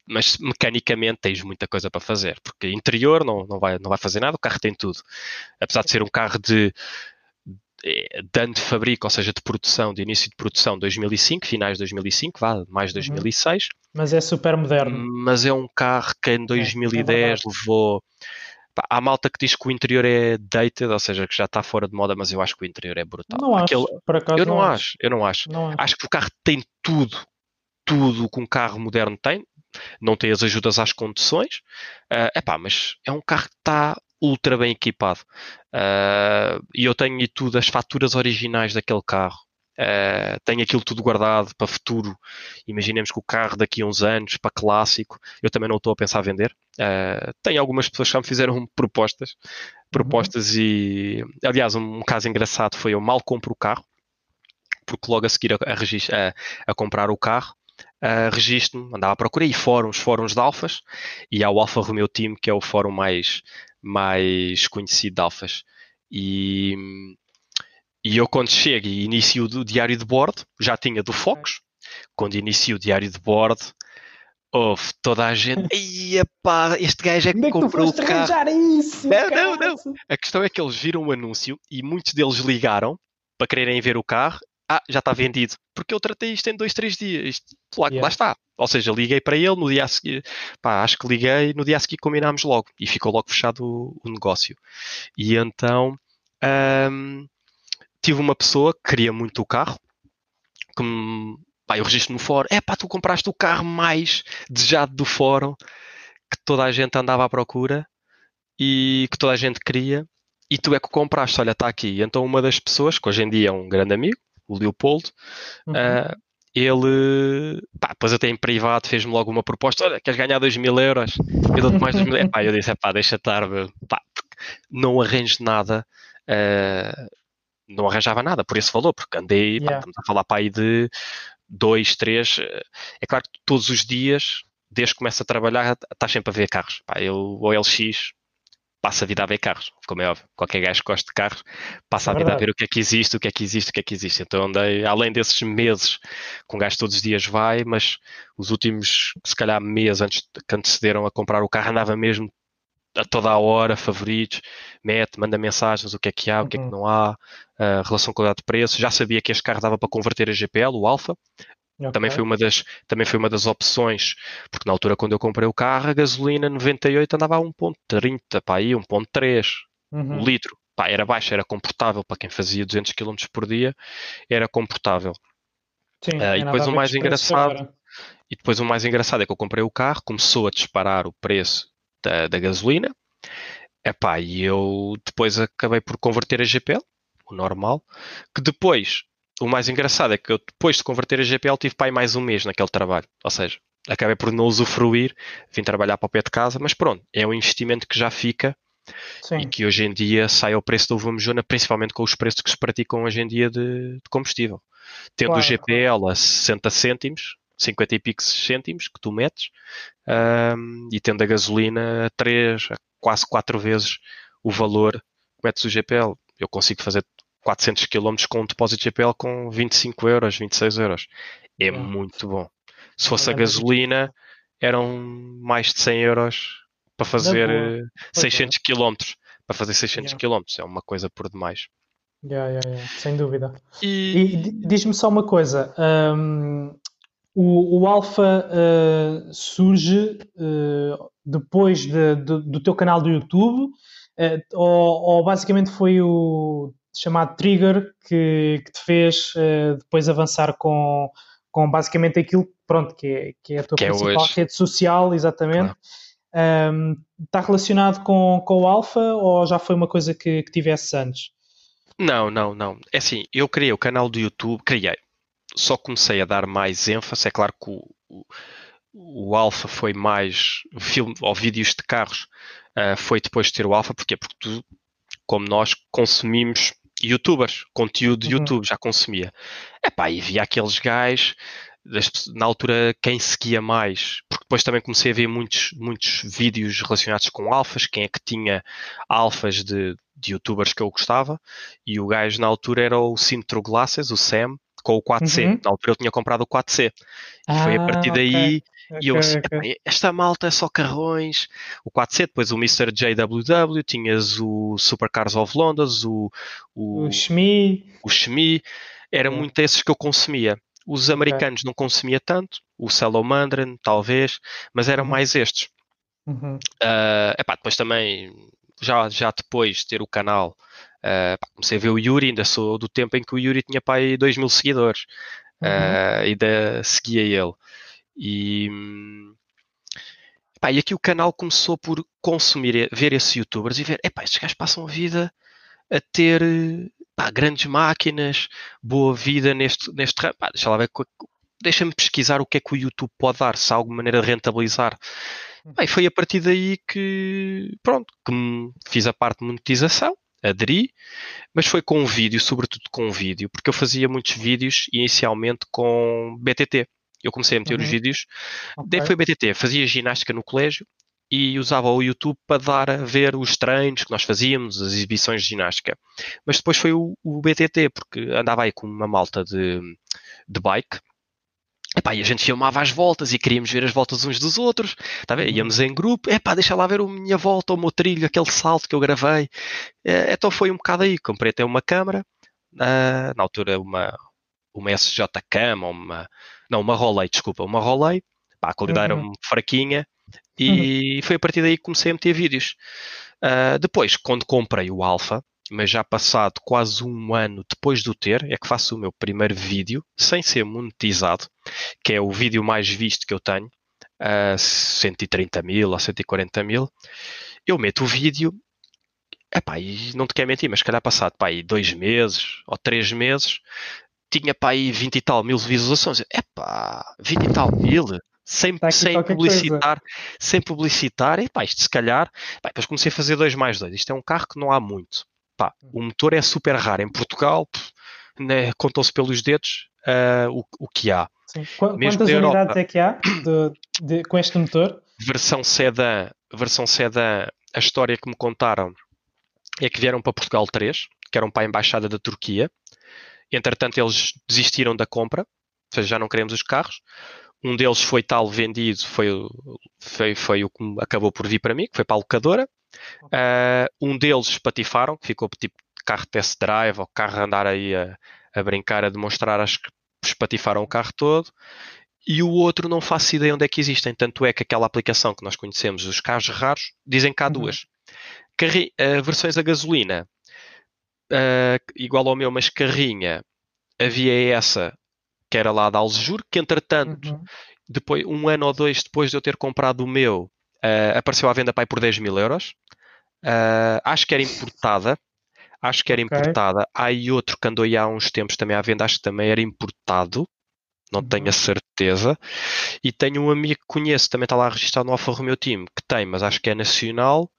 mas mecanicamente tens muita coisa para fazer, porque interior não, não, vai, não vai fazer nada, o carro tem tudo. Apesar de ser um carro de é, de ano de fabrico, ou seja, de produção, de início de produção 2005, finais de 2005, vá, mais de 2006. Uhum. Mas é super moderno. Mas é um carro que em 2010 é, é levou. Pá, há malta que diz que o interior é dated, ou seja, que já está fora de moda, mas eu acho que o interior é brutal. Não Aquele... acho, por acaso eu não, não acho. acho, eu não acho. Não acho. Acho que o carro tem tudo, tudo que um carro moderno tem. Não tem as ajudas às conduções, uh, epá, mas é um carro que está ultra bem equipado. Uh, e eu tenho tudo, as faturas originais daquele carro. Uh, tenho aquilo tudo guardado para futuro. Imaginemos que o carro daqui a uns anos, para clássico, eu também não estou a pensar vender. Uh, tenho algumas pessoas que já me fizeram propostas. Propostas e. Aliás, um, um, caso engraçado foi eu mal compro o carro, porque logo a seguir a, a, a, a comprar o carro. Uh, registro-me, andava a procurar e fóruns, fóruns de alfas, e há o Alfa Romeo Team, que é o fórum mais, mais conhecido de alfas. E, e eu quando chego e inicio o diário de bordo, já tinha do Focus, quando inicio o diário de bordo, houve toda a gente, pá, este gajo é que, é que comprou o carro. Isso, não, não, não. A questão é que eles viram o anúncio e muitos deles ligaram para quererem ver o carro ah, já está vendido. Porque eu tratei isto em dois, três dias. Lá, yeah. lá está. Ou seja, liguei para ele no dia a seguir. Pá, acho que liguei, no dia a seguir combinámos logo. E ficou logo fechado o, o negócio. E então hum, tive uma pessoa que queria muito o carro. Que me, pá, eu registro no fórum. É pá, tu compraste o carro mais desejado do fórum que toda a gente andava à procura e que toda a gente queria e tu é que compraste, olha, está aqui. Então uma das pessoas, que hoje em dia é um grande amigo, o Leopoldo, uhum. uh, ele, pá, depois até em privado fez-me logo uma proposta, olha, queres ganhar 2 mil euros? Eu dou-te mais 2 mil euros. Eu disse, pá, deixa estar, pá, não arranjo nada, uh, não arranjava nada por esse valor, porque andei, yeah. pá, estamos a falar para aí de 2, 3, é claro que todos os dias, desde que começo a trabalhar, estás sempre a ver carros, pá, eu, o LX, passa a vida a ver carros, como é óbvio. Qualquer gajo que gosta de carros passa a vida a ver o que é que existe, o que é que existe, o que é que existe. Então andei, além desses meses, com um gajo todos os dias vai, mas os últimos, se calhar, meses antes que antecederam a comprar o carro, andava mesmo a toda a hora, favoritos, mete, manda mensagens, o que é que há, uhum. o que é que uhum. não há, uh, relação qualidade-preço. Já sabia que este carro dava para converter a GPL, o Alfa, Okay. Também, foi uma das, também foi uma das opções, porque na altura quando eu comprei o carro, a gasolina 98 andava a 1.30, pá, aí 1.3 uhum. o litro. Pá, era baixo, era comportável para quem fazia 200 km por dia, era comportável. Sim, uh, e depois o mais engraçado, e depois o mais engraçado é que eu comprei o carro, começou a disparar o preço da, da gasolina, Epá, e eu depois acabei por converter a GPL, o normal, que depois o mais engraçado é que eu, depois de converter a GPL, tive pai mais um mês naquele trabalho. Ou seja, acabei por não usufruir, vim trabalhar para o pé de casa, mas pronto, é um investimento que já fica Sim. e que hoje em dia sai ao preço da uva mejona, principalmente com os preços que se praticam hoje em dia de, de combustível. Tendo claro, o GPL a 60 cêntimos, 50 e pico cêntimos que tu metes, um, e tendo a gasolina a 3, a quase 4 vezes o valor que metes o GPL. Eu consigo fazer 400 km com um depósito de GPL com 25 euros, 26 euros. É muito bom. Se fosse a gasolina, eram mais de 100 euros para fazer 600 km. Para fazer 600 km. É uma coisa por demais. Yeah, yeah, yeah. Sem dúvida. E, e diz-me só uma coisa. Um, o, o Alpha uh, surge uh, depois de, de, do teu canal do YouTube uh, ou, ou, basicamente foi o chamado Trigger que, que te fez uh, depois avançar com, com basicamente aquilo pronto, que, é, que é a tua que é principal é rede social, exatamente. Claro. Um, está relacionado com, com o Alpha ou já foi uma coisa que, que tivesse antes? Não, não, não. É assim, eu criei o canal do YouTube, criei. Só comecei a dar mais ênfase. É claro que o, o, o Alpha foi mais filme ou vídeos de carros. Uh, foi depois de ter o Alpha, porquê? Porque tu, como nós consumimos youtubers, conteúdo de uhum. YouTube, já consumia. Epá, e via aqueles gajos na altura quem seguia mais, porque depois também comecei a ver muitos, muitos vídeos relacionados com alfas, quem é que tinha alfas de, de youtubers que eu gostava, e o gajo na altura era o Sintro Glasses, o Sam, com o 4C. Uhum. Na altura eu tinha comprado o 4C. E ah, foi a partir ah, daí okay. E eu okay, okay. esta malta é só carrões. O 4C, depois o Mr. JWW, tinhas o Supercars of London, o o, o Shmi. O Shmi. Era muito esses que eu consumia. Os americanos okay. não consumia tanto, o Salamandran talvez, mas eram uhum. mais estes. Uhum. Uh, epá, depois também, já, já depois de ter o canal, uh, pá, comecei a ver o Yuri, ainda sou do tempo em que o Yuri tinha pá, aí 2 mil seguidores, uhum. uh, ainda seguia ele. E, e aqui o canal começou por consumir, ver esses youtubers e ver, epá, estes gajos passam a vida a ter pá, grandes máquinas, boa vida neste, neste ramo. Deixa lá ver, deixa-me pesquisar o que é que o YouTube pode dar, se há alguma maneira de rentabilizar. Bem, foi a partir daí que, pronto, que fiz a parte de monetização, aderi, mas foi com um vídeo, sobretudo com um vídeo, porque eu fazia muitos vídeos inicialmente com BTT. Eu comecei a meter uhum. os vídeos, okay. daí foi BTT, fazia ginástica no colégio e usava o YouTube para dar a ver os treinos que nós fazíamos, as exibições de ginástica. Mas depois foi o, o BTT, porque andava aí com uma malta de, de bike. Epá, e a gente filmava as voltas e queríamos ver as voltas uns dos outros. Tá vendo? Íamos em grupo. Epá, deixa lá ver a minha volta, o meu trilho, aquele salto que eu gravei. É, então foi um bocado aí. Comprei até uma câmera. Uh, na altura uma, uma SJ Cam, uma, não, uma Rolei, desculpa, uma Rolei. Pá, a qualidade uhum. era fraquinha. E uhum. foi a partir daí que comecei a meter vídeos. Uh, depois, quando comprei o Alpha, mas já passado quase um ano depois do ter, é que faço o meu primeiro vídeo, sem ser monetizado, que é o vídeo mais visto que eu tenho, uh, 130 mil ou 140 mil. Eu meto o vídeo, epá, e não te quero mentir, mas se calhar passado pá, dois meses ou três meses, tinha pá, aí 20 e tal mil visualizações. Epá, 20 e tal mil? sem, sem publicitar, coisa. sem publicitar, e pá, isto se calhar, pá, depois comecei a fazer 2 mais 2. Isto é um carro que não há muito. Pá, o uhum. motor é super raro. Em Portugal, né, contam-se pelos dedos uh, o, o que há. Sim. Quantas unidades é que há de, de, com este motor? Versão sedã, versão sedã, a história que me contaram é que vieram para Portugal 3, que eram para a Embaixada da Turquia. Entretanto, eles desistiram da compra, ou seja, já não queremos os carros. Um deles foi tal vendido, foi, foi, foi o que acabou por vir para mim, que foi para a locadora. Uh, um deles patifaram, que ficou tipo carro test drive ou carro a andar aí a, a brincar, a demonstrar, acho que espatifaram o carro todo. E o outro não faço ideia onde é que existem. Tanto é que aquela aplicação que nós conhecemos, os carros raros, dizem que há uhum. duas. Carri uh, versões a gasolina, uh, igual ao meu, mas carrinha, havia essa que era lá da Alzejur, que entretanto, uhum. depois, um ano ou dois depois de eu ter comprado o meu, uh, apareceu à venda pai por 10 mil euros. Uh, acho que era importada. Acho que era okay. importada. Há aí outro que andou aí há uns tempos também à venda, acho que também era importado. Não uhum. tenho a certeza. E tenho um amigo que conheço, também está lá registrado no Alfa Romeo Team, que tem, mas acho que é nacional.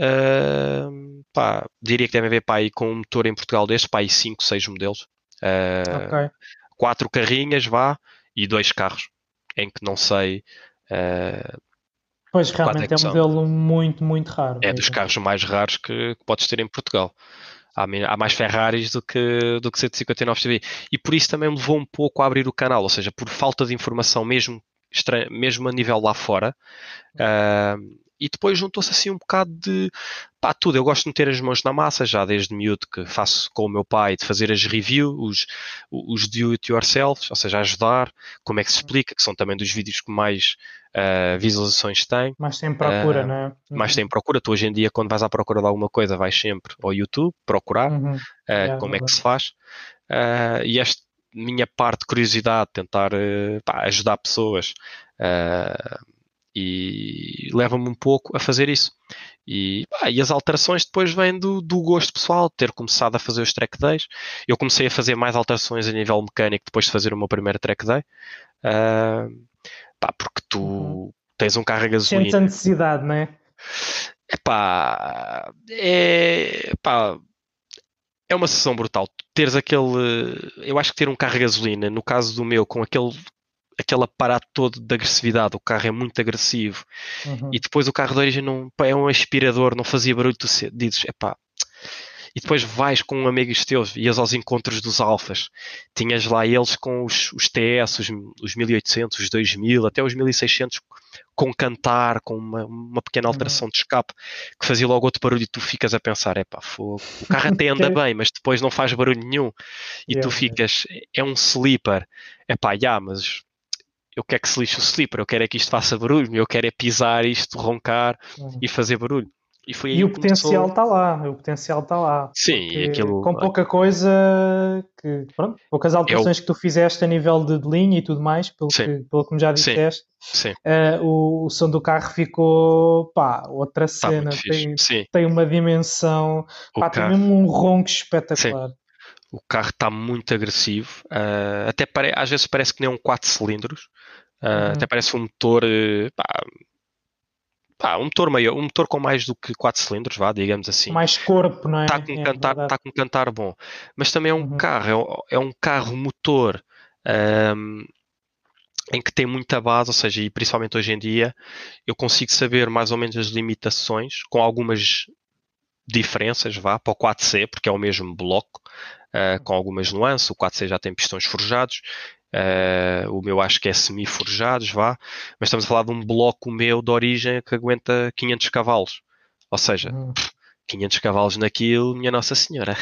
Uh, pá, diria que devem haver pá, aí com um motor em Portugal deste, pá, 5, 6 modelos. Uh, okay quatro carrinhas, vá, e dois carros, em que não sei. Uh, pois realmente é, é um modelo muito, muito raro. É dos carros mais raros que, que podes ter em Portugal. Há, há, mais Ferraris do que, do que 159 TV. E por isso também me levou um pouco a abrir o canal, ou seja, por falta de informação mesmo, mesmo a nível lá fora. Uh, e depois juntou-se assim um bocado de pá, tudo. Eu gosto de meter as mãos na massa, já desde miúdo que faço com o meu pai, de fazer as reviews, os, os do it yourself, ou seja, ajudar, como é que se explica, que são também dos vídeos que mais uh, visualizações têm. Mais tem procura, uh, não é? Mais tem procura. Tu hoje em dia, quando vais à procura de alguma coisa, vais sempre ao YouTube procurar uhum. uh, é, como é, é que se faz. E esta minha parte de curiosidade, tentar pá, ajudar pessoas. Uh, e leva-me um pouco a fazer isso. E, e as alterações depois vêm do, do gosto pessoal, ter começado a fazer os track days. Eu comecei a fazer mais alterações a nível mecânico depois de fazer o meu primeiro track day. Uh, pá, porque tu uhum. tens um carro a gasolina. Sentes a necessidade, não é? Epá, é, pá, é uma sessão brutal. Teres aquele. Eu acho que ter um carro a gasolina, no caso do meu, com aquele, aquele aparato todo de agressividade, o carro é muito agressivo, uhum. e depois o carro de origem não, é um aspirador, não fazia barulho, tu dizes, epá. E depois vais com amigos teus, ias aos encontros dos alfas, tinhas lá eles com os, os TS, os, os 1800, os 2000, até os 1600 com cantar, com uma, uma pequena uhum. alteração uhum. de escape, que fazia logo outro barulho e tu ficas a pensar, é pá, o carro até anda bem, mas depois não faz barulho nenhum. E yeah, tu ficas, yeah. é um sleeper, é pá, já, mas eu quero que se lixe o sleeper, eu quero é que isto faça barulho, eu quero é pisar isto, roncar uhum. e fazer barulho. E, foi e o potencial está lá, o potencial está lá. Sim, aquilo... com pouca coisa que, pronto, poucas alterações eu... que tu fizeste a nível de, de, linha e tudo mais, pelo, que, pelo que me já disseste, Sim. Sim. Uh, o, o, som do carro ficou, pá, outra tá cena, tem, tem uma dimensão, pá, carro... tem mesmo um ronco espetacular. O carro está muito agressivo, uh, até pare... às vezes parece que nem um 4 cilindros, uh, uhum. até parece um motor, pá, pá, um motor maior, um motor com mais do que 4 cilindros, vá, digamos assim. Mais corpo, não é? Está com, é, cantar, tá com cantar bom. Mas também é um uhum. carro, é, é, um carro motor um, em que tem muita base, ou seja, e principalmente hoje em dia, eu consigo saber mais ou menos as limitações, com algumas diferenças, vá, para o 4C, porque é o mesmo bloco, uh, com algumas nuances. O 4C já tem pistões forjados Uh, o meu acho que é semi-forjados, vá, mas estamos a falar de um bloco meu de origem que aguenta 500 cavalos. Ou seja, uhum. 500 cavalos naquilo, minha Nossa Senhora.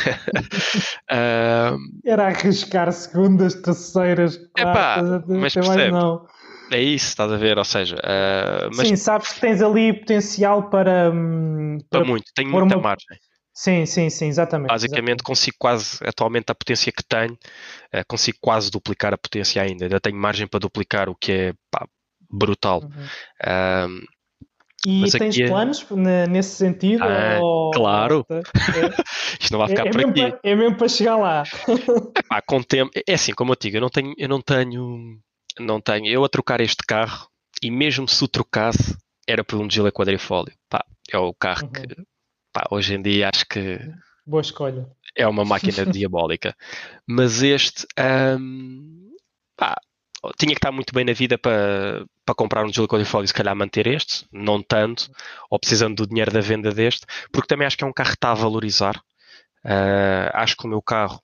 uh, Era arriscar segundas, terceiras, quartas, epá, mas percebe, não. É isso, estás a ver, ou seja... Uh, mas... Sim, sabes que tens ali potencial para... Hum, para, para muito, tenho muita uma... margem. Sim, sim, sim, exatamente. Basicamente exatamente. consigo quase, atualmente a potência que tenho, uh, consigo quase duplicar a potência ainda. Ainda tenho margem para duplicar, o que é pá, brutal. Uhum. e tens é... planos nesse sentido? Ah, ou... Claro. É... Isto não vai ficar é, é por aqui. Para, é mesmo para chegar lá. Com tempo, é assim, como eu digo, eu não tenho, eu não tenho, não tenho, eu a trocar este carro, e mesmo se o trocasse, era por um Gila quadrifólio. Pá, é o carro uhum. que pá, hoje em dia acho que boa escolha. É uma máquina diabólica. Mas este um, pá, tinha que estar muito bem na vida para, para comprar um Júlio Quadrifoglio e se calhar manter este, não tanto, ou precisando do dinheiro da venda deste, porque também acho que é um carro que está a valorizar. Uh, acho que o meu carro,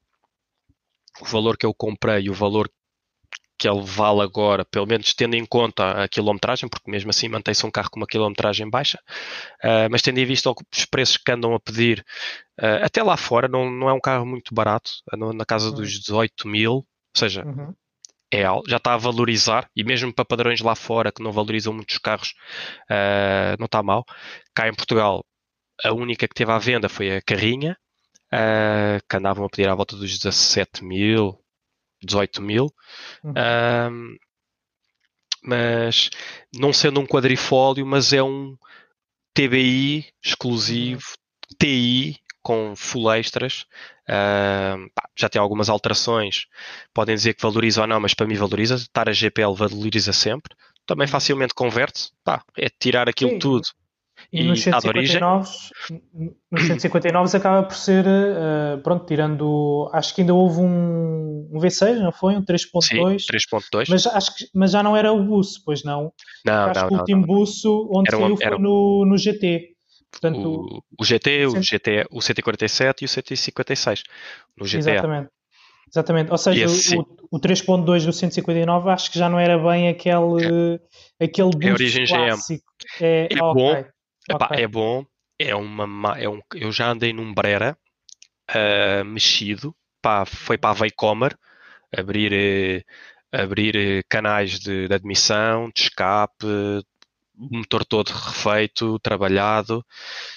o valor que eu comprei e o valor que ele vale agora, pelo menos tendo em conta a quilometragem, porque mesmo assim mantém-se um carro com uma quilometragem baixa, uh, mas tendo em vista os preços que andam a pedir, uh, até lá fora não, não é um carro muito barato, na casa uhum. dos 18 mil, ou seja, uhum. é já está a valorizar, e mesmo para padrões lá fora que não valorizam muitos carros, uh, não está mal. Cá em Portugal, a única que teve à venda foi a Carrinha, que andavam a pedir à volta dos 17 mil, 18 mil. Uhum. Um, mas não sendo um quadrifólio, mas é um TBI exclusivo. TI com full extras. Uh, pá, já tem algumas alterações. Podem dizer que valoriza ou não, mas para mim valoriza. Estar a GPL valoriza sempre. Também uhum. facilmente converte. Pá, é tirar aquilo Sim. tudo e, e nos 159, nos 159 acaba por ser, uh, pronto, tirando. Acho que ainda houve um, um V6, não foi? Um 3.2. 3.2. Mas, acho que, mas já não era o buço, pois não? Não, acho não, que o último buço onde era saiu foi no, no GT. Portanto, o, o GT, o GT, o 147 e o 156 no GTA. Exatamente. Exatamente, ou seja, esse, o, o 3.2 do 159 acho que já não era bem aquele, é, aquele é origem clássico. GM. É, é okay. bom, Epá, okay. É bom, é uma, é um, eu já andei num Brera uh, mexido, pá, foi para a Veicomer abrir, uh, abrir uh, canais de, de, admissão, de escape, o motor todo refeito, trabalhado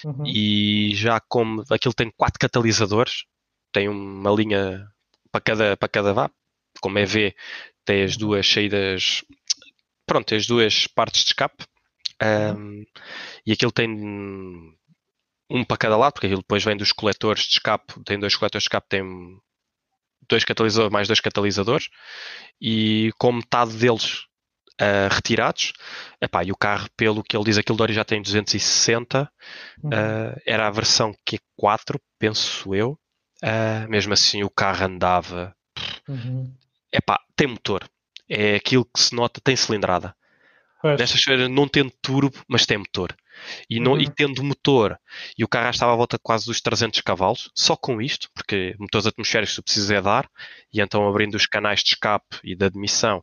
uhum. e já como aquilo tem quatro catalisadores, tem uma linha para cada, para cada vá, como é V, tem as duas saídas, pronto, as duas partes de escape um, e aquilo tem um para cada lado, porque aquilo depois vem dos coletores de escape, tem dois coletores de escape, tem dois catalisadores, mais dois catalisadores, e com metade deles uh, retirados, epá, e o carro, pelo que ele diz, aquilo de já tem 260, uhum. uh, era a versão Q4, penso eu, uh, mesmo assim o carro andava, uhum. epá, tem motor, é aquilo que se nota, tem cilindrada. Destas coisas não tendo turbo, mas tem motor. E, não, uhum. e tendo motor, e o carro estava à volta quase dos 300 cavalos, só com isto, porque motores atmosféricos tu precisas é dar, e então abrindo os canais de escape e de admissão,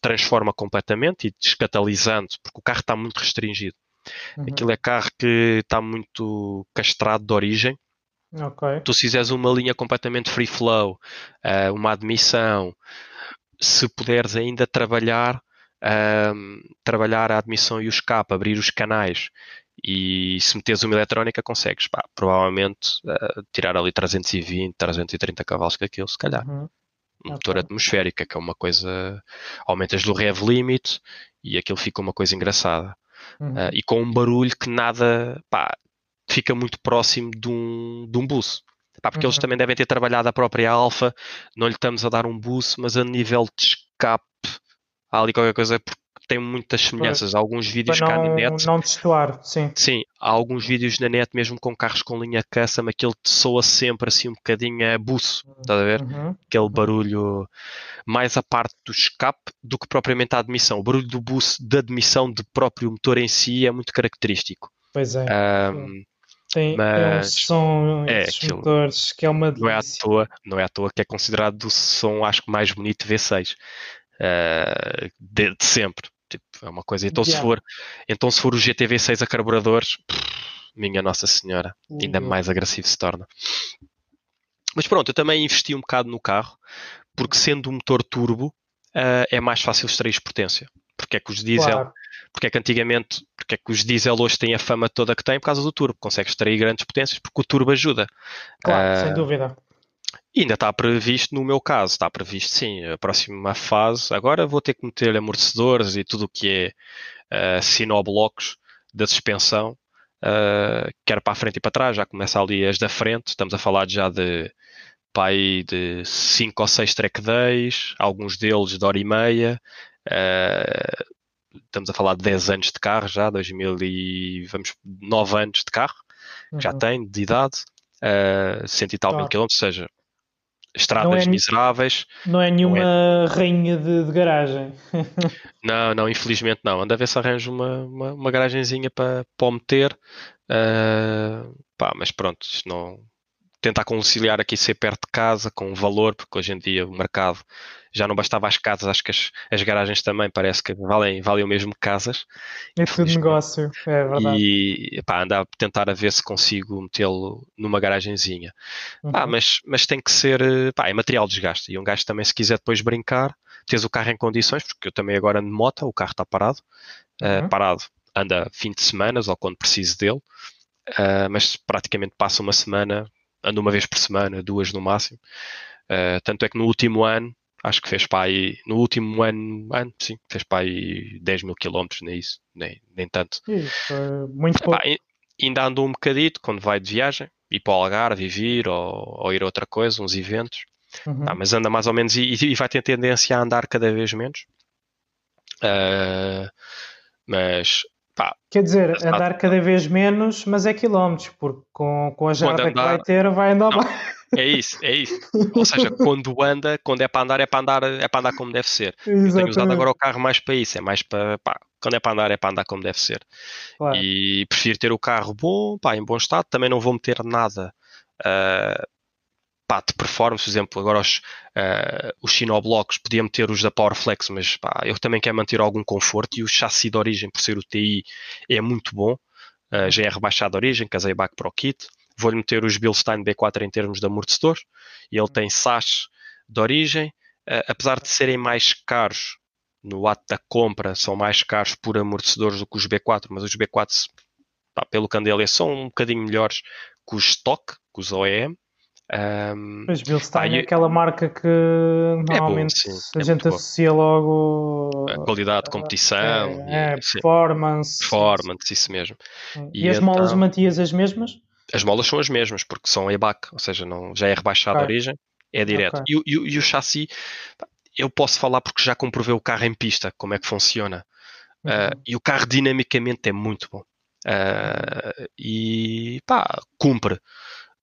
transforma completamente e descatalisando, porque o carro está muito restringido. Uhum. Aquilo é carro que está muito castrado de origem. Okay. Tu se fizeres uma linha completamente free flow, uh, uma admissão, se puderes ainda trabalhar um, trabalhar a admissão e o escape, abrir os canais e se meteres uma eletrónica consegues, pá, provavelmente uh, tirar ali 320, 330 cavalos que aquilo, se calhar. Uhum. Um motor okay. atmosférico, que é uma coisa. Aumentas do rev limit e aquilo fica uma coisa engraçada. Uhum. Uh, e com um barulho que nada. Pá, fica muito próximo de um, de um bus. Pá, porque uhum. eles também devem ter trabalhado a própria alfa, não lhe estamos a dar um bus, mas a nível de escape há ali qualquer coisa porque tem muitas semelhanças. Há alguns vídeos para cá na net. Não destoar, sim. Sim, há alguns vídeos na net mesmo com carros com linha caça, mas aquele soa sempre assim um bocadinho a buço, estás a ver? Uhum. Aquele barulho mais a parte do escape do que propriamente a admissão. O barulho do buço da admissão do próprio motor em si é muito característico. Pois é. Um, tem, mas, tem um som é, aquilo, motores que é uma delícia. não é à toa Não é à toa que é considerado o som, acho que mais bonito V6 uh, de, de, sempre. Tipo, é uma coisa. Então, yeah. se for, então, se for o GTV6 a carburadores, minha Nossa Senhora, uhum. ainda mais agressivo se torna. Mas pronto, eu também investi um bocado no carro, porque sendo um motor turbo, uh, é mais fácil extrair potência. Porque é que os diesel, claro. porque é que antigamente, porque é que os diesel hoje têm a fama toda que têm por causa do turbo, consegue extrair grandes potências porque o turbo ajuda. Claro, uh, sem dúvida. E ainda está previsto, no meu caso, está previsto sim, a próxima fase. Agora vou ter que meter amortecedores e tudo o que é uh, sinoblocos da suspensão, uh, quer para a frente e para trás, já começa ali as da frente. Estamos a falar já de pai de 5 ou 6 track days, alguns deles de hora e meia. Uh, estamos a falar de 10 anos de carro já, 2000 e vamos 9 anos de carro, uhum. já tem de idade, uh, cento e tal mil quilómetros, ou seja, estradas é, miseráveis. Não é nenhuma não é... rainha de, de, garagem. não, não, infelizmente não. Anda a ver se arranjo uma, uma, uma garagenzinha para, para o meter. Uh, pá, mas pronto, não. Tentar conciliar aqui ser perto de casa com valor, porque hoje em dia o mercado já não bastava as casas, acho que as, as garagens também parece que valem, valem o mesmo que casas. É tudo negócio, é verdade. E pá, andar a tentar a ver se consigo metê-lo numa garagenzinha. Uhum. Pá, mas, mas tem que ser, pá, é material de desgaste. E um gajo também, se quiser depois brincar, tens o carro em condições, porque eu também agora ando de moto, o carro está parado, eh, uhum. uh, parado, anda fim de semanas ou quando preciso dele, uh, mas praticamente passa uma semana, ando uma vez por semana, duas no máximo. Uh, tanto é que no último ano acho que fez para aí, no último ano, ano sim, fez para aí 10 mil quilómetros, nem isso, nem, nem tanto. Isso, muito pouco. ainda andou um bocadito quando vai de viagem, ir para o Algarve, vir ou, ou ir a outra coisa, uns eventos. Uhum. mas anda mais ou menos e, e, vai ter tendência a andar cada vez menos. Uh, mas pá, quer dizer, andar cada vez menos, mas é quilómetros, porque com, com a jarda andar, que vai ter, vai andar mais. É isso, é isso. Ou seja, quando anda, quando é para andar, é para andar, é para andar como deve ser. Exatamente. Eu tenho usado agora o carro mais para isso, é mais para pá, quando é para andar, é para andar como deve ser. Claro. E prefiro ter o carro bom, pá, em bom estado, também não vou meter nada uh, pá, de performance, por exemplo, agora os, uh, os Sinoblocks, podia meter os da Powerflex, mas pá, eu também quero manter algum conforto. E o chassi de origem, por ser o TI, é muito bom. Uh, já é rebaixado de origem, casei back para o kit. Vou-lhe meter os Bilstein B4 em termos de amortecedor. E ele tem SAS de origem, uh, apesar de serem mais caros no ato da compra, são mais caros por amortecedores do que os B4, mas os B4, pá, pelo candelê, são um bocadinho melhores que os stock, que os OEM. Um, pois Bilstein é aquela marca que normalmente é bom, sim, a é gente associa bom. logo a qualidade de competição, é, é, performance, performance, isso mesmo. E, e as então, molas mantias as mesmas? As molas são as mesmas, porque são EBAC, ou seja, não, já é rebaixada okay. a origem, é direto. Okay. E, e, e, o chassi, eu posso falar porque já comprovei o carro em pista, como é que funciona. Uhum. Uh, e o carro dinamicamente é muito bom. Uh, e pá, cumpre.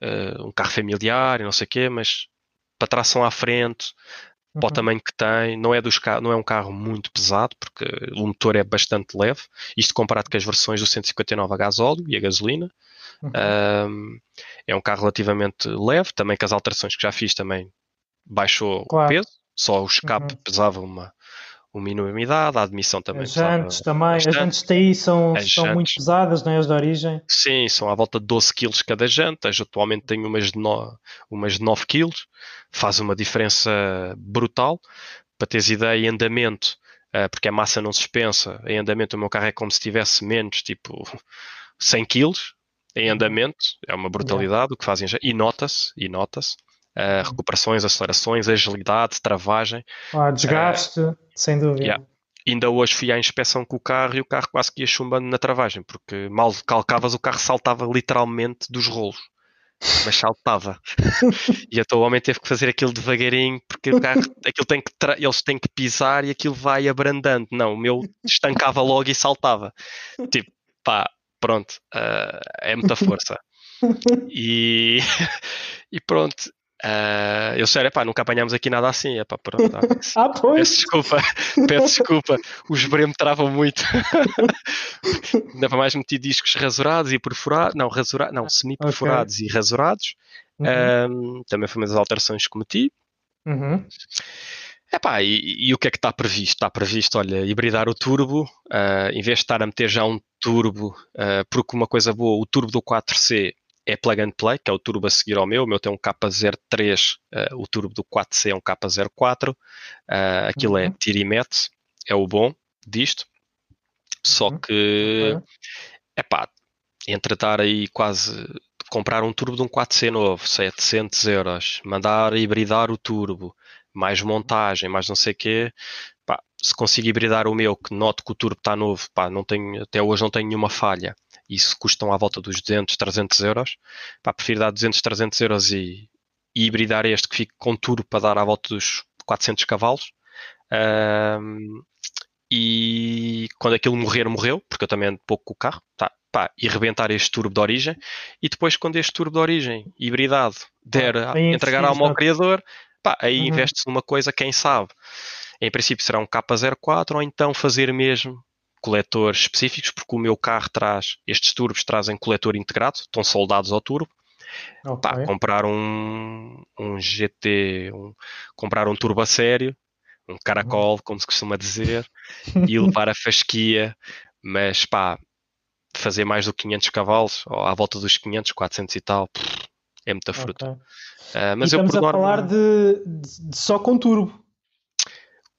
Uh, um carro familiar e não sei o quê, mas para tração à frente, uhum. para o uhum. tamanho que tem, não é, dos não é um carro muito pesado, porque o motor é bastante leve. Isto comparado com as versões do 159 a gasóleo e a gasolina. Uhum. é um carro relativamente leve, também com as alterações que já fiz também baixou claro. o peso, só o escape uhum. pesava uma, uma enormidade, a admissão também. As jantes também, as jantes TI são, são muito pesadas, não é as de origem? Sim, são à volta de 12 kg cada janta, atualmente tenho umas de, no, umas de 9 kg, faz uma diferença brutal. Para teres ideia, em andamento, uh, porque a massa não se suspensa, em andamento o meu carro é como se tivesse menos, tipo 100 kg em uhum. andamento, é uma brutalidade yeah. o que fazem, e nota-se, e nota-se. Uh, recuperações, acelerações, agilidade, travagem. Ah, desgaste, uh, sem dúvida. Yeah. Ainda hoje fui à inspeção com o carro e o carro quase que ia chumbando na travagem, porque mal calcavas o carro saltava literalmente dos rolos. Mas saltava. e então o homem teve que fazer aquilo devagarinho, porque o carro, aquilo tem que eles têm que pisar e aquilo vai abrandando. Não, o meu estancava logo e saltava. Tipo, pá, pronto, uh, é muita força. E, e pronto, Uh, eu sério, pá, nunca apanhámos aqui nada assim. Epá, pronto, ah, pois. Peço desculpa, peço desculpa. Os bremos travam muito. Ainda para mais meti discos rasurados e perfurados, não, rasurados, não, semi-perfurados okay. e rasurados. Uhum. também foi uma das alterações que cometi. Uhum. Epá, e, e o que é que está previsto? Está previsto, olha, hibridar o turbo, uh, em vez de estar a meter já um turbo, uh, porque uma coisa boa, o turbo do 4C é plug and play, que é o turbo a seguir ao meu. O meu tem um K03, uh, o turbo do 4C é um K04. Uh, aquilo é uhum. é tira e mete, é o bom disto. Só uhum. que, é pá, entre estar aí quase comprar um turbo de um 4C novo, 700 euros, mandar hibridar o turbo, mais montagem, mais não sei o quê, se consigo hibridar o meu, que noto que o turbo está novo, pá, não tenho, até hoje não tenho nenhuma falha, isso custam à volta dos 200, 300 euros. Pá, prefiro dar 200, 300 euros e, e hibridar este que fique com turbo para dar à volta dos 400 cavalos. Um, e quando aquilo morrer, morreu, porque eu também ando pouco com o carro, tá, pá, e rebentar este turbo de origem. E depois, quando este turbo de origem, hibridado, der, ah, entregar ao meu criador, pá, aí uhum. investe-se numa coisa, quem sabe. Em princípio será um K04 ou então fazer mesmo coletores específicos, porque o meu carro traz, estes turbos trazem coletor integrado, estão soldados ao turbo. Okay. Pá, comprar um, um GT, um, comprar um turbo a sério, um caracol, uhum. como se costuma dizer, e levar a fasquia, mas pá, fazer mais do que 500 cavalos, ou à volta dos 500, 400 e tal, é muita fruta. Okay. Uh, mas e estamos eu, a falar de, de, de, só com turbo.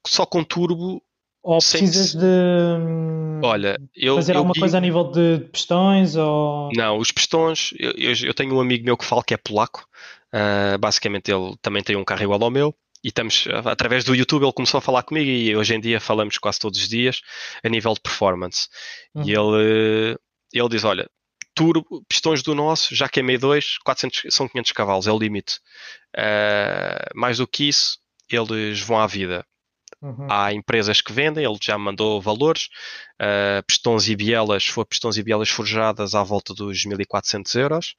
Só com turbo ou precisas de hum, Olha, eu, fazer eu alguma digo... coisa a nível de pistões? Ou... Não, os pistões, eu, eu, tenho um amigo meu que fala que é polaco. Uh, basicamente, ele também tem um carro igual ao meu. E estamos, através do YouTube, ele começou a falar comigo e hoje em dia falamos quase todos os dias a nível de performance. Uhum. E ele, ele diz: Olha, turbo, pistões do nosso, já queimei dois, 400, são 500 cavalos, é o limite. Uh, mais do que isso, eles vão à vida. Uhum. Há empresas que vendem, ele já mandou valores, uh, pistões e bielas, for pistões e bielas forjadas à volta dos 1400 euros,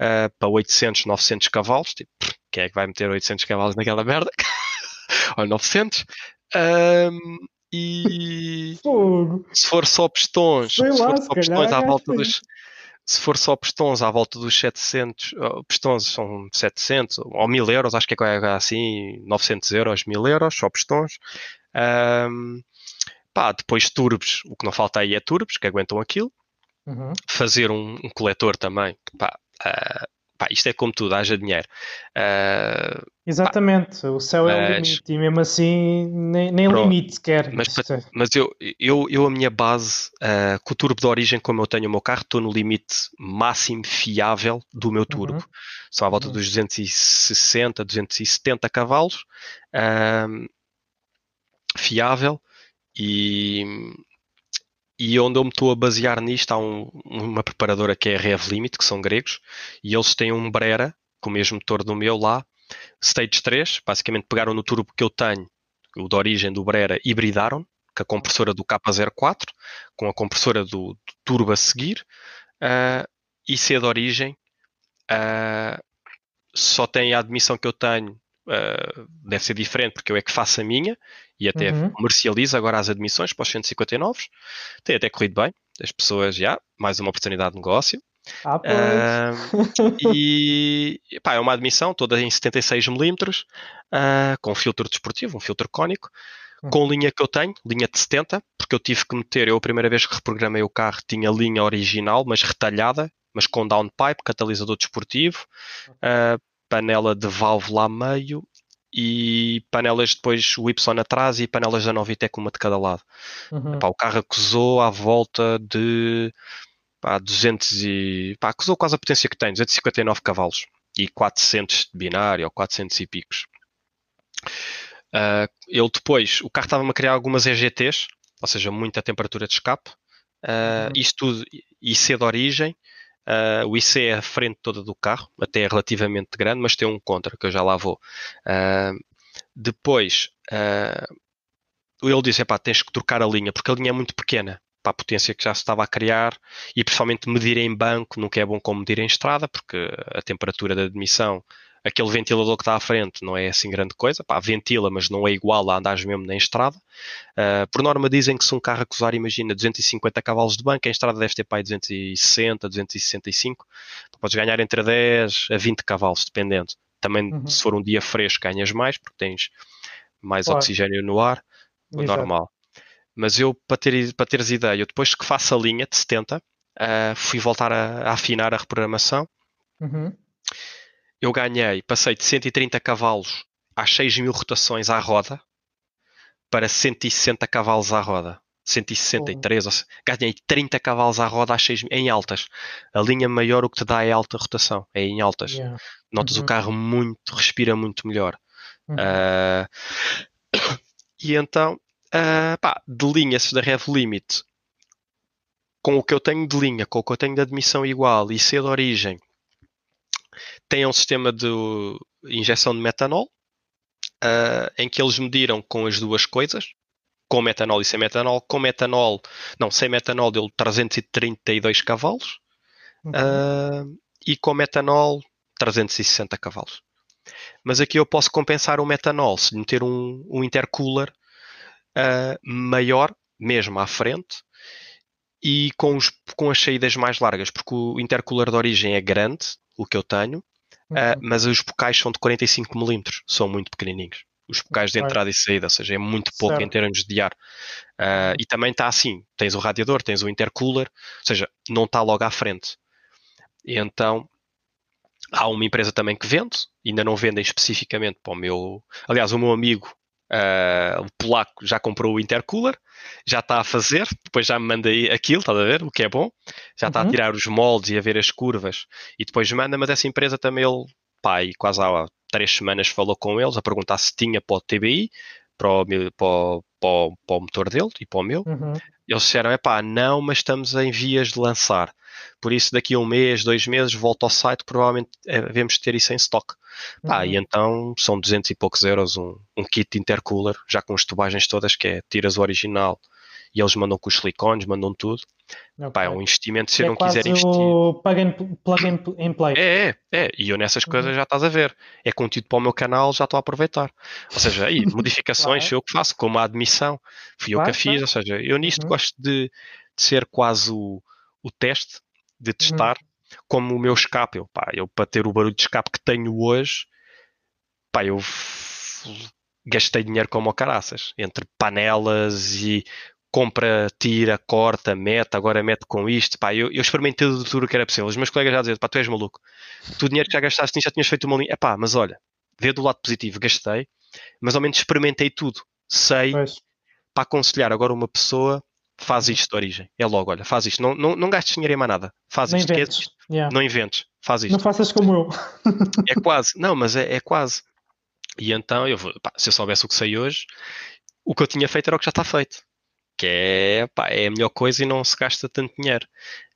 uh, para 800, 900 cavalos, tipo, quem é que vai meter 800 cavalos naquela merda? Ou 900? Um, e Fogo. se for só pistões, se for só pistões à volta dos se for só pistões à volta dos 700, pistões são 700 ou 1000 euros, acho que é assim, 900 euros, 1000 euros, só pistões. Um, pá, depois turbos, o que não falta aí é turbos que aguentam aquilo. Uhum. Fazer um, um, coletor também, pá, uh, pá, isto é como tudo, haja dinheiro. Uh, Exatamente, pá, o céu é o limite e mesmo assim nem, nem limite sequer. Mas, mas eu, eu, eu, a minha base, uh, com o turbo de origem, como eu tenho o meu carro, estou no limite máximo fiável do meu turbo. Uhum. São à volta uhum. dos 260, 270 cavalos. Uh, fiável e, e onde eu me estou a basear nisto há um, uma preparadora que é a Rev Limit, que são gregos, e eles têm um Brera, com o mesmo motor do meu lá, Stage 3, basicamente pegaram no turbo que eu tenho, o de origem do Brera, hibridaram, com a compressora do K04, com a compressora do, do turbo a seguir, uh, e se é de origem, uh, só tem a admissão que eu tenho uh, deve ser diferente porque eu é que faço a minha e até uhum. comercializo agora as admissões para os 159. Tem até corrido bem. As pessoas, já, mais uma oportunidade de negócio. Ah, uh, e pá, é uma admissão toda em 76mm, uh, com filtro desportivo, um filtro cónico, uhum. com linha que eu tenho, linha de 70, porque eu tive que meter, eu a primeira vez que reprogramei o carro tinha linha original, mas retalhada, mas com downpipe, catalisador desportivo, uh, panela de válvula a meio e panelas depois o Y atrás e panelas da Novitec uma de cada lado. Uhum. Pá, o carro acusou à volta de pá, 200 e pá, acusou quase a potência que tem, 259 cavalos e 400 de binário ou 400 e picos. Uh, ele depois, o carro estava-me a criar algumas EGTs, ou seja, muita temperatura de escape. Uh, uhum. Isto tudo, IC de origem, Uh, o IC é a frente toda do carro, até é relativamente grande, mas tem um contra, que eu já lá vou. Uh, depois, uh, ele disse: pá, tens que trocar a linha, porque a linha é muito pequena para a potência que já se estava a criar e principalmente medir em banco nunca é bom como medir em estrada, porque a temperatura da admissão aquele ventilador que está à frente não é assim grande coisa, pá, ventila, mas não é igual a andares mesmo na estrada. Uh, por norma dizem que se um carro acusar, imagina, 250 cavalos de banco, em estrada deve ter pá, 260, 265, podes ganhar entre 10 a 20 cavalos, dependendo. Também uhum. se for um dia fresco ganhas mais, porque tens mais claro. oxigênio no ar, Exato. normal. Mas eu, para, ter, para teres ideia, eu depois que faço a linha de 70, uh, ah, fui voltar a, a, afinar a reprogramação. Uhum eu ganhei, passei de 130 cavalos às 6 mil rotações à roda para 160 cavalos à roda. 163, oh. ganhei 30 cavalos à roda às 6 em altas. A linha maior o que te dá é alta rotação, é em altas. Yeah. Notas uhum. o carro muito, respira muito melhor. Uhum. Uh, e então, uh, pá, de linhas da Rev Limit, com o que eu tenho de linha, com o que eu tenho de admissão igual e ser de origem, tem um sistema de injeção de metanol, uh, em que eles mediram com as duas coisas, com metanol e sem metanol. Com metanol, não, sem metanol deu 332 cavalos uh, e com metanol 360 cavalos. Mas aqui eu posso compensar o metanol se meter um, um intercooler uh, maior, mesmo à frente, e com, os, com as saídas mais largas, porque o intercooler de origem é grande, o que eu tenho, uh, mas os bocais são de 45 mm, são muito pequenininhos. Os bocais de entrada e saída, ou seja, é muito pouco certo. em termos de ar. Uh, e também está assim: tens o radiador, tens o intercooler, ou seja, não está logo à frente. E então há uma empresa também que vende, ainda não vendem especificamente para o meu. Aliás, o meu amigo Uh, o polaco já comprou o intercooler, já está a fazer, depois já me manda aquilo, está a ver? O que é bom, já está uhum. a tirar os moldes e a ver as curvas e depois manda, mas essa empresa também ele, pá, e quase há três semanas falou com eles a perguntar se tinha para o TBI, para o, para o, para o, motor dele e para o meu. Uhum. Eles disseram, é pá, não, mas estamos em vias de lançar. Por isso, daqui a um mês, dois meses, volta ao site, provavelmente é, devemos ter isso em stock. Uhum. Pá, e então são 200 e poucos euros um, um kit intercooler, já com as tubagens todas, que é tiras o original e eles mandam com os silicones, mandam tudo. Okay. Pá, é um investimento se é eu não quiser investir. O plug and, plug and play. É, é, é. E eu nessas coisas uhum. já estás a ver. É conteúdo para o meu canal, já estou a aproveitar. Ou seja, aí, modificações claro. eu que faço, como a admissão, fui claro, eu que a fiz. Ou seja, eu nisto uhum. gosto de, de, ser quase o, o teste, de uhum. testar. Uhum como o meu escape. Eu, pá, eu para ter o barulho de escape que tenho hoje, pá, eu gastei dinheiro como caraças, entre panelas e compra, tira, corta, mete, agora mete com isto. Pá, eu, eu experimentei tudo, tudo o que era possível. Os meus colegas já diziam, pá, tu és maluco. Tu o dinheiro que já gastaste já tinhas feito uma linha. É pá, mas olha, vê do lado positivo, gastei, mas ao menos experimentei tudo. Sei pois. para aconselhar agora uma pessoa faz isto de origem. É logo, olha, faz isto. Não, não, não gastes dinheiro em mais nada. Faz não isto. Inventes. Isto. Yeah. Não inventes. Faz isto. Não faças como eu. é quase. Não, mas é, é quase. E então, eu vou, pá, se eu soubesse o que sei hoje, o que eu tinha feito era o que já está feito. Que é, pá, é a melhor coisa e não se gasta tanto dinheiro.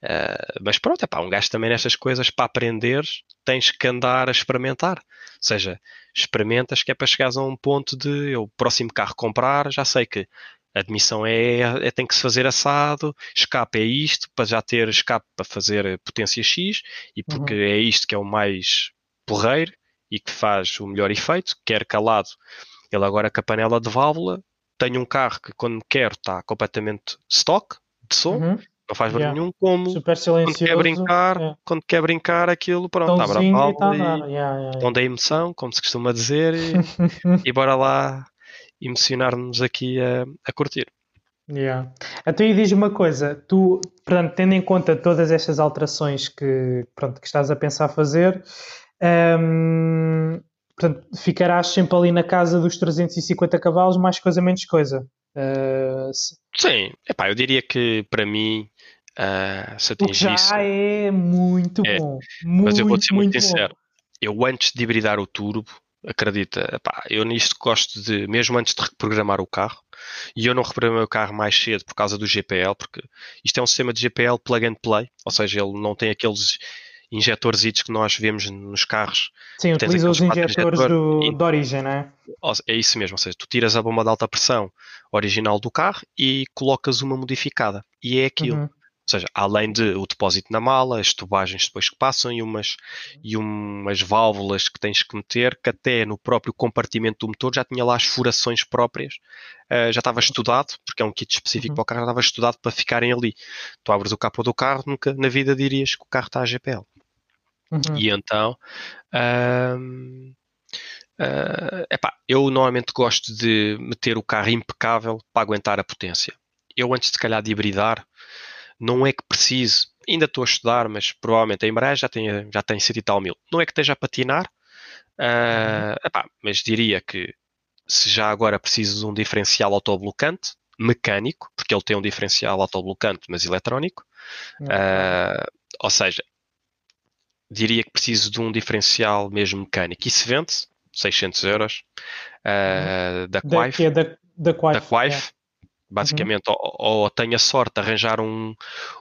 Uh, mas pronto, é pá, um gasto também nestas coisas para aprender, tens que andar a experimentar. Ou seja, experimentas que é para chegares a um ponto de eu, próximo carro comprar, já sei que a admissão é, é, tem que se fazer assado, escape é isto, para já ter escape para fazer potência X, e porque uhum. é isto que é o mais porreiro e que faz o melhor efeito, quer calado. Ele agora com a panela de válvula, tem um carro que quando quer está completamente stock de som, uhum. não faz barulho yeah. nenhum, como quando quer brincar, yeah. quando quer brincar aquilo, pronto, abre a válvula tá e, e yeah, onde é emoção, como se costuma dizer, e, e bora lá emocionar-nos aqui a, a curtir. Yeah. Então, e diz uma coisa, tu, portanto, tendo em conta todas estas alterações que, pronto, que estás a pensar fazer, um, portanto, ficarás sempre ali na casa dos 350 cavalos, mais coisa, menos coisa. Uh, Sim, Epá, eu diria que para mim, uh, se atingir já é muito é. bom. Muito, mas eu vou ser muito, muito sincero, bom. eu antes de hibridar o turbo, acredita, pá, eu nisto gosto de, mesmo antes de reprogramar o carro, e eu não reprogramei o carro mais cedo por causa do GPL, porque isto é um sistema de GPL plug and play, ou seja, ele não tem aqueles injetores que nós vemos nos carros. Sim, utiliza os injetores do, de origem, não é? É isso mesmo, ou seja, tu tiras a bomba de alta pressão original do carro e colocas uma modificada. E é aquilo. Uhum. Ou seja, além de o depósito na mala, as tubagens depois que passam e umas, e umas válvulas que tens que meter, que até no próprio compartimento do motor já tinha lá as furações próprias, uh, já estava estudado, porque é um kit específico uhum. para o carro, já estava estudado para ficarem ali. Tu abres o capô do carro, nunca na vida dirias que o carro está a GPL. Uhum. E então, uh, epá, eu normalmente gosto de meter o carro impecável para aguentar a potência. Eu antes de calhar de hibridar, não é que precise, ainda estou a estudar, mas provavelmente a embreagem já tem, já tem 100 e tal mil. Não é que esteja a patinar, uh, epá, mas diria que se já agora preciso de um diferencial autoblocante, mecânico, porque ele tem um diferencial autoblocante, mas eletrónico, uh, ou seja, diria que preciso de um diferencial mesmo mecânico. E se vende 600 euros uh, da Quife. Da, da, da Quife. Da Quife Basicamente, uhum. ou, ou tenho a sorte de arranjar um,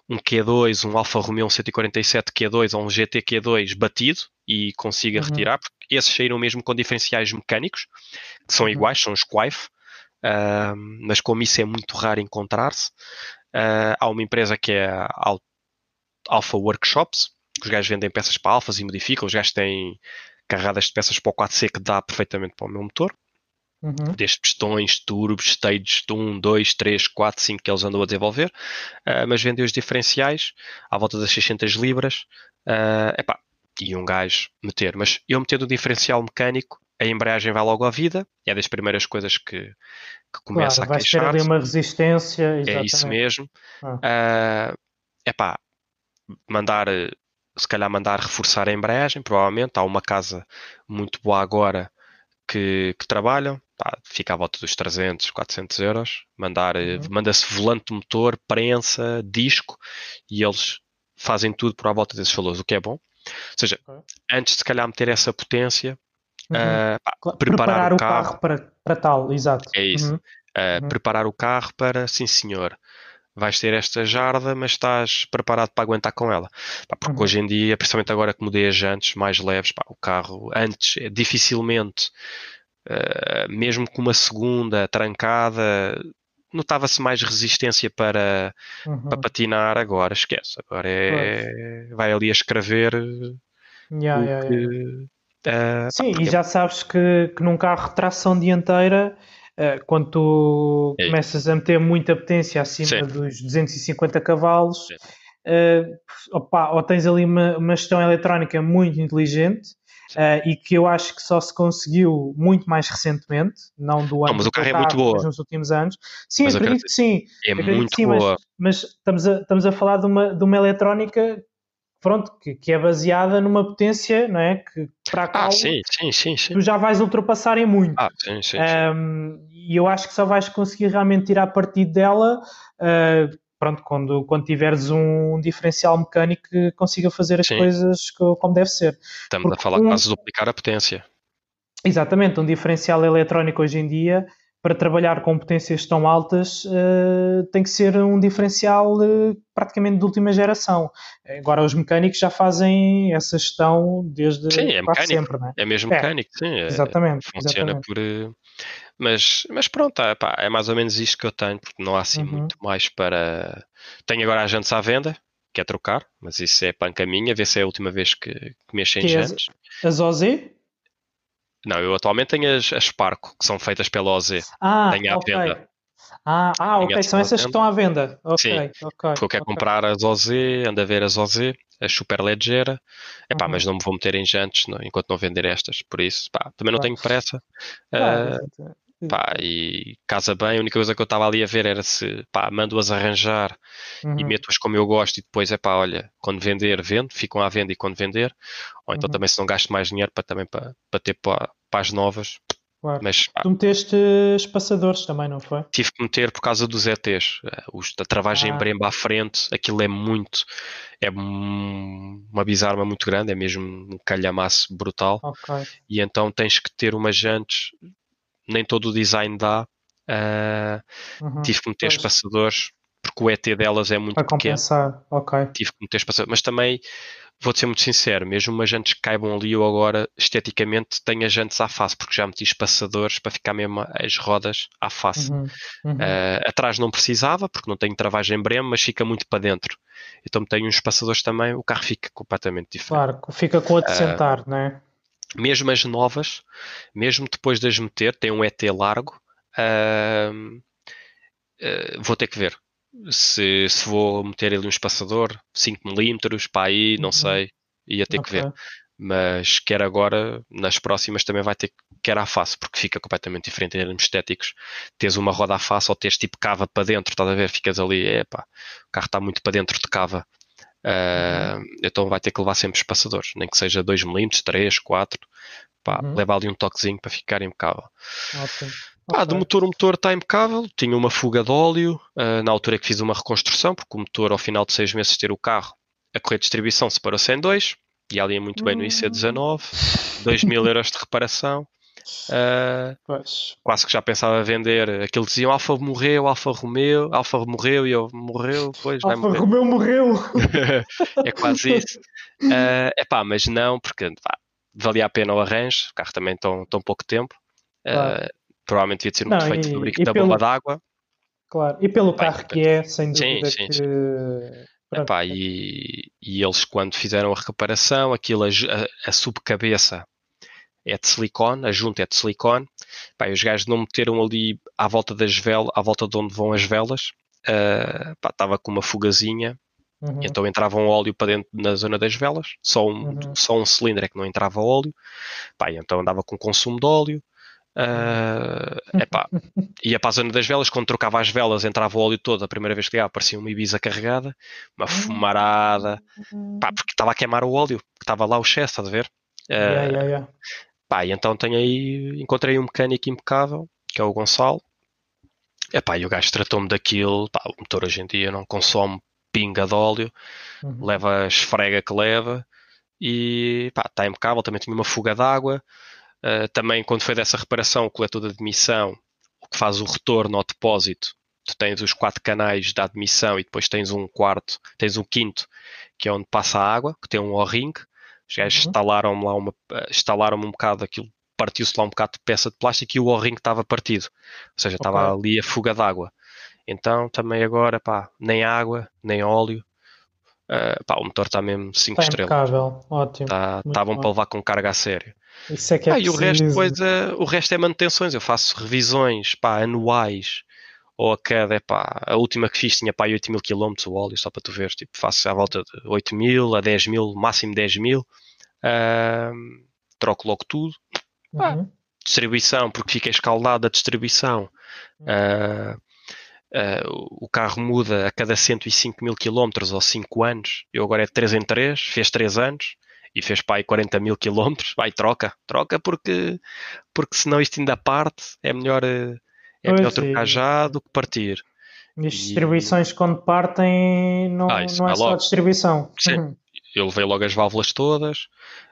um Q2, um Alfa Romeo 147 Q2 ou um GT Q2 batido e consiga uhum. retirar, porque esses saíram mesmo com diferenciais mecânicos, que são uhum. iguais, são os Quife, uh, mas como isso é muito raro encontrar-se, uh, há uma empresa que é a Alpha Workshops, os gajos vendem peças para alfas e modificam, os gajos têm carradas de peças para o 4C que dá perfeitamente para o meu motor. Uhum. Desde pistões, turbos, stages de 1, 2, 3, 4, 5 que eles andam a desenvolver, uh, mas vendem os diferenciais à volta das 600 libras. Uh, epá, e um gajo meter, mas eu meter o diferencial mecânico, a embreagem vai logo à vida, é das primeiras coisas que, que começa claro, a queixar. Vai ter ali uma resistência. Exatamente. É isso mesmo. Ah. Uh, epá, mandar se calhar mandar reforçar a embreagem, provavelmente. Há uma casa muito boa agora que, que trabalham, pá, fica à volta dos 300, 400 euros. Mandar, uhum. Manda-se volante motor, prensa, disco e eles fazem tudo por à volta desses valores, o que é bom. Ou seja, antes de se calhar meter essa potência, uhum. uh, pá, preparar, preparar, o carro, carro, para, para tal, exato. É isso. Uh, preparar o carro para, sim senhor, vais ter esta jarda, mas estás preparado para aguentar com ela. Pá, porque uhum. hoje em dia, principalmente agora que mudei as jantes mais leves, pá, o carro antes é dificilmente, uh, mesmo com uma segunda trancada, notava-se mais resistência para, uhum. para patinar. Agora esquece, agora é, vai ali a escrever. Yeah, yeah, que, yeah. Uh, Sim, e já sabes que, que num carro tração dianteira uh, quando tu é. começas a meter muita potência acima Sim. dos 250 cavalos, uh, opa, ou tens ali uma, uma, gestão eletrónica muito inteligente, uh, e que eu acho que só se conseguiu muito mais recentemente, não do ano não, mas o carro, é muito boa. nos últimos anos. Sim, mas acredito que sim. É muito sim, boa. Mas, mas, estamos, a, estamos a falar de uma, de uma eletrónica pronto, que, que, é baseada numa potência, não é? Que para ah, sim, sim, sim, sim. tu já vais ultrapassar em muito. Ah, sim, sim, um, e eu acho que só vais conseguir realmente tirar partido dela uh, pronto, quando, quando tiveres um diferencial mecânico que consiga fazer as coisas como deve ser. Estamos Porque a falar um, quase duplicar a potência. Exatamente, um diferencial eletrónico hoje em dia para trabalhar com potências tão altas uh, tem que ser um diferencial uh, praticamente de última geração. Agora os mecânicos já fazem essa gestão desde sim, é mecânico, sempre, é? é? mesmo mecânico, sim. É, exatamente. Funciona exatamente. por. Eh, mas, mas pronto, é, pá, é mais ou menos isto que eu tenho, porque não há assim uhum. muito mais para. Tenho agora a jantes à venda, que é trocar, mas isso é panca minha, ver se é a última vez que, que mexo em jantes. As OZ? Não, eu atualmente tenho as, as Sparco, que são feitas pela OZ. Ah, tenho à okay. venda. Ah, ah ok, são essas que estão à venda. Okay, Sim, okay, porque eu quero okay. comprar as OZ, ando a ver as OZ, a super ligeira, epá, uhum. mas não me vou meter em jantes enquanto não vender estas, por isso, pá, também não tenho pressa. uh, pá, e casa bem, a única coisa que eu estava ali a ver era se, pá, mando-as arranjar uhum. e meto-as como eu gosto e depois, é pá, olha, quando vender, vendo, ficam à venda e quando vender, ou então uhum. também se não gasto mais dinheiro para também para, para ter para, para as novas, Claro. Mas, tu meteste espaçadores também, não foi? Tive que meter por causa dos ETs. Eh, os, a travagem ah. em bremba à frente, aquilo é muito. É uma bizarra muito grande, é mesmo um calhamaço brutal. Okay. E então tens que ter umas jantes. Nem todo o design dá. Uh, uhum. Tive que meter pois. espaçadores porque o ET delas é muito Para compensar, pequeno. ok. Tive que meter espaçadores. Mas também vou-te ser muito sincero, mesmo umas jantes que caibam ali, eu agora esteticamente tenho as jantes à face, porque já meti espaçadores para ficar mesmo as rodas à face. Uhum, uhum. Uh, atrás não precisava, porque não tenho travagem em breme, mas fica muito para dentro. Então tenho uns espaçadores também, o carro fica completamente diferente. Claro, fica com a de sentar, uh, não é? Mesmo as novas, mesmo depois de as meter, tem um ET largo. Uh, vou ter que ver se, se vou meter ali um espaçador 5mm para aí, não uhum. sei, ia ter okay. que ver. Mas quer agora, nas próximas também vai ter que quer à face, porque fica completamente diferente em termos estéticos. Tens uma roda à face ou tens tipo cava para dentro, estás a ver? Ficas ali, epá, o carro está muito para dentro de cava. Uh, então vai ter que levar sempre espaçadores, nem que seja 2mm, 3, 4, pá, uhum. leva ali um toquezinho para ficar impecável. Okay. Pá, okay. do motor, o motor está impecável, tinha uma fuga de óleo, uh, na altura que fiz uma reconstrução, porque o motor, ao final de seis meses de ter o carro, a correia de distribuição separou-se em dois, e ali é muito bem no IC19, 2 mil euros de reparação. Uh, quase que já pensava vender aquilo diziam Alfa morreu, Alfa Romeo, Alfa morreu e eu morreu, pois Alfa morrer. Romeo morreu. é quase isso. Uh, é pá, mas não, porque pá, valia a pena o arranjo, o carro também tão, tão pouco tempo. Uh, provavelmente devia ser um não, defeito de da pelo... bomba d'água. Claro, e pelo Bem, carro que é, sem dúvida sim, sim, que... Sim. Epá, e, e, eles quando fizeram a reparação, aquilo, a, a, subcabeça é de silicone, a junta é de silicone. Epá, os gajos não meteram ali à volta das velas, à volta de onde vão as velas. Estava uh, com uma fugazinha, uhum. então entrava um óleo para dentro na zona das velas. Só um, uhum. só um cilindro é que não entrava óleo. Epá, então andava com consumo de óleo. Uh, epá, ia para a zona das velas, quando trocava as velas entrava o óleo todo, a primeira vez que ligava parecia uma Ibiza carregada, uma fumarada, pá, porque estava a queimar o óleo, que estava lá o excesso, estás a ver? Uh, yeah, yeah, yeah. Pá, e então tenho aí, encontrei um mecânico impecável, que é o Gonçalo, epá, e o gajo tratou-me daquilo, pá, o motor hoje em dia não consome pinga de óleo, uhum. leva a esfrega que leva, e pá, está impecável, também tinha uma fuga d'água, Uh, também, quando foi dessa reparação, o coletor de admissão, o que faz o retorno ao depósito, tu tens os quatro canais da admissão e depois tens um quarto, tens um quinto, que é onde passa a água, que tem um O-ring. Os gajos uhum. instalaram-me lá uma, instalaram um bocado aquilo, partiu-se lá um bocado de peça de plástico e o O-ring estava partido. Ou seja, estava okay. ali a fuga d'água. Então, também agora, pá, nem água, nem óleo. Uh, pá, o motor está mesmo 5 estrelas. Impecável, ótimo. Tá bom para levar com carga a sério. Isso é que é ah, e o resto, depois, é, o resto é manutenções. Eu faço revisões pá, anuais ou a cada, pá, a última que fiz tinha pá, 8 mil km o óleo, só para tu veres. Tipo, faço à volta de 8 mil a 10 mil, máximo 10 mil. Uh, troco logo tudo. Uhum. distribuição, porque fica escaldada a distribuição. Uh, uh, o carro muda a cada 105 mil quilómetros ou 5 anos. Eu agora é de 3 em 3, fez 3 anos e fez para aí 40 mil quilómetros. Vai, troca, troca porque, porque senão isto ainda parte. É melhor, é melhor trocar já do que partir. E as distribuições, quando partem, não, ah, não é só a distribuição. Sim. Uhum. Eu levei logo as válvulas todas,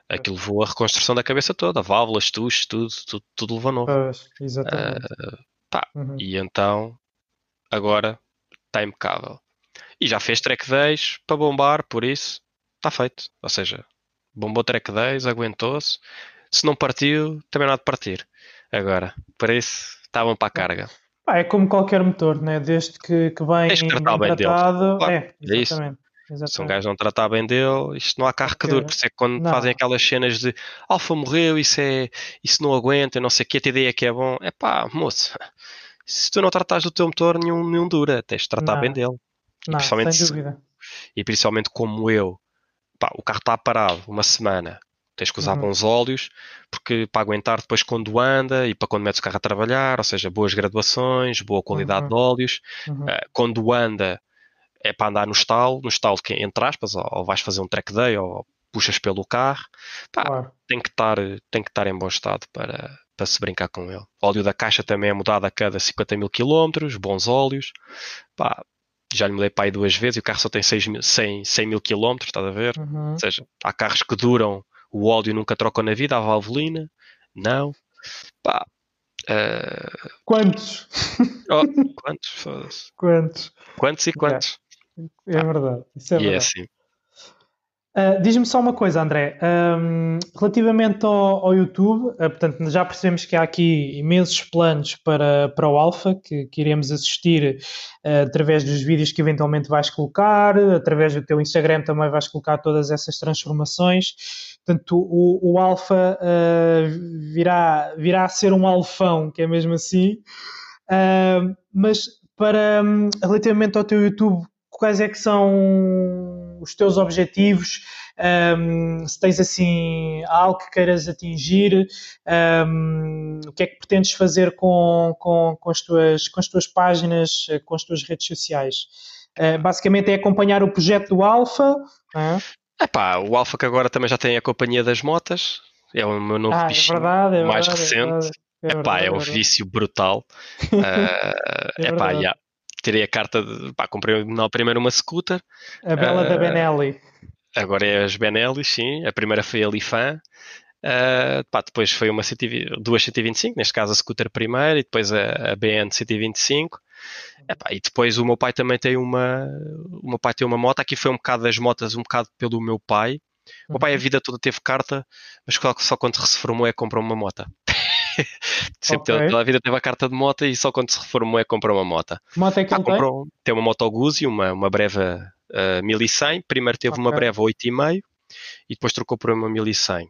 aquilo levou a reconstrução da cabeça toda, válvulas, tuches, tudo, tudo, tudo levou novo. Pois, exatamente. Uh, pá, uhum. E então, agora está impecável. E já fez track days para bombar, por isso está feito. Ou seja, bombou track days, aguentou-se. Se não partiu, também não há de partir. Agora, para isso, estavam para a carga. Ah, é como qualquer motor, né? desde que, que vem bem tratado. Claro, é, exatamente. É isso. Exatamente. Se um gajo não tratar bem dele, isto não há carro que dure. Por isso é que quando não. fazem aquelas cenas de Alfa morreu, isso, é, isso não aguenta, não sei o que, a ideia que é bom. É pá, moço, se tu não tratares do teu motor, nenhum, nenhum dura. Tens de tratar não. bem dele. Não, e principalmente, sem dúvida. E principalmente como eu, pá, o carro está parado uma semana, tens que usar uhum. bons óleos, porque para aguentar depois quando anda e para quando metes o carro a trabalhar, ou seja, boas graduações, boa qualidade uhum. de óleos. Uhum. Uh, quando anda é para andar no estalo, no estalo que entre aspas, ou, ou vais fazer um track day ou puxas pelo carro. Pá, claro. tem, que estar, tem que estar em bom estado para, para se brincar com ele. O óleo da caixa também é mudado a cada 50 mil quilómetros, bons óleos. Pá, já lhe mudei para aí duas vezes e o carro só tem 6 mil, 100, 100 mil quilómetros, estás a ver? Uhum. Ou seja, há carros que duram o óleo nunca trocam na vida, a valvolina, não. Pá, uh... Quantos? Oh, quantos? Quantos? Quantos e quantos? É, é verdade. Isso é e é verdade. é assim. Uh, Diz-me só uma coisa, André. Um, relativamente ao, ao YouTube, uh, portanto, já percebemos que há aqui imensos planos para, para o Alpha, que, que iremos assistir uh, através dos vídeos que eventualmente vais colocar, através do teu Instagram também vais colocar todas essas transformações. Portanto, o, o Alpha virá, virá a ser um alfão, que é mesmo assim. mas para, um, relativamente ao teu YouTube, quais é que são os teus objetivos, um, se tens assim algo que queiras atingir, um, o que é que pretendes fazer com, com, com, as tuas, com as tuas páginas, com as tuas redes sociais. Uh, basicamente é acompanhar o projeto do Alfa. É? Epá, o Alfa que agora também já tem a companhia das motas, é o meu novo ah, bichinho é verdade, é mais verdade, recente. É, é, epá, é, um vício brutal. Uh, é epá, yeah tirei a carta de. Pá, comprei não, primeiro uma scooter. A bela uh, da ah, Benelli. Agora é as Benelli, sim. A primeira foi a Lifan. Uh, pá, depois foi uma 120, duas 125, neste caso a scooter primeiro, e depois a, a BN 125. Epá, e depois o meu pai também tem uma. O meu pai tem uma moto. Aqui foi um bocado das motas, um bocado pelo meu pai. O meu pai a uhum. vida toda teve carta, mas só quando se reformou é que comprou uma moto. Sempre okay. toda a vida teve a carta de moto e só quando se reformou é que comprou uma moto. Moto é que ah, ele comprou, tem? Tem uma moto Guzzi, uma, uma breve uh, 1100. Primeiro teve okay. uma breve 8,5 e depois trocou por uma 1100.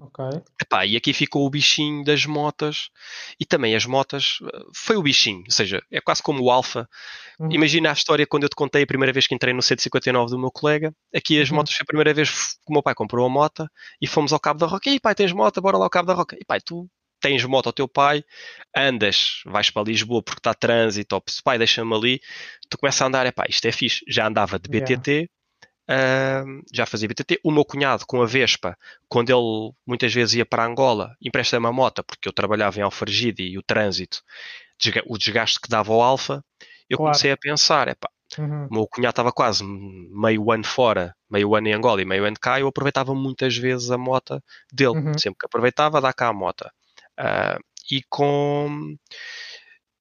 Ok. Epá, e aqui ficou o bichinho das motas e também as motas eh, foi o bichinho, ou seja, é quase como o Alfa. Uhum. Imagina a história quando eu te contei a primeira vez que entrei no 159 do meu colega. Aqui as uhum. motas foi a primeira vez que o meu pai comprou a moto e fomos ao Cabo da Roca. E pai, tens moto? Bora lá ao Cabo da Roca. E pai, tu tens moto ao teu pai, andas, vais para Lisboa porque está trânsito, ou pai, deixa-me ali, tu começas a andar, é pá, isto é fixe. Já andava de BTT, yeah. uh, já fazia BTT. O meu cunhado com a Vespa, quando ele muitas vezes ia para Angola, empresta-me a moto, porque eu trabalhava em Alfargide e o trânsito, o desgaste que dava ao Alfa, eu claro. comecei a pensar, é pá, Uhum. O meu cunhado estava quase meio ano fora, meio ano em Angola e meio ano cá. Eu aproveitava muitas vezes a moto dele. Uhum. Sempre que aproveitava, dá cá a moto. Uh, e com.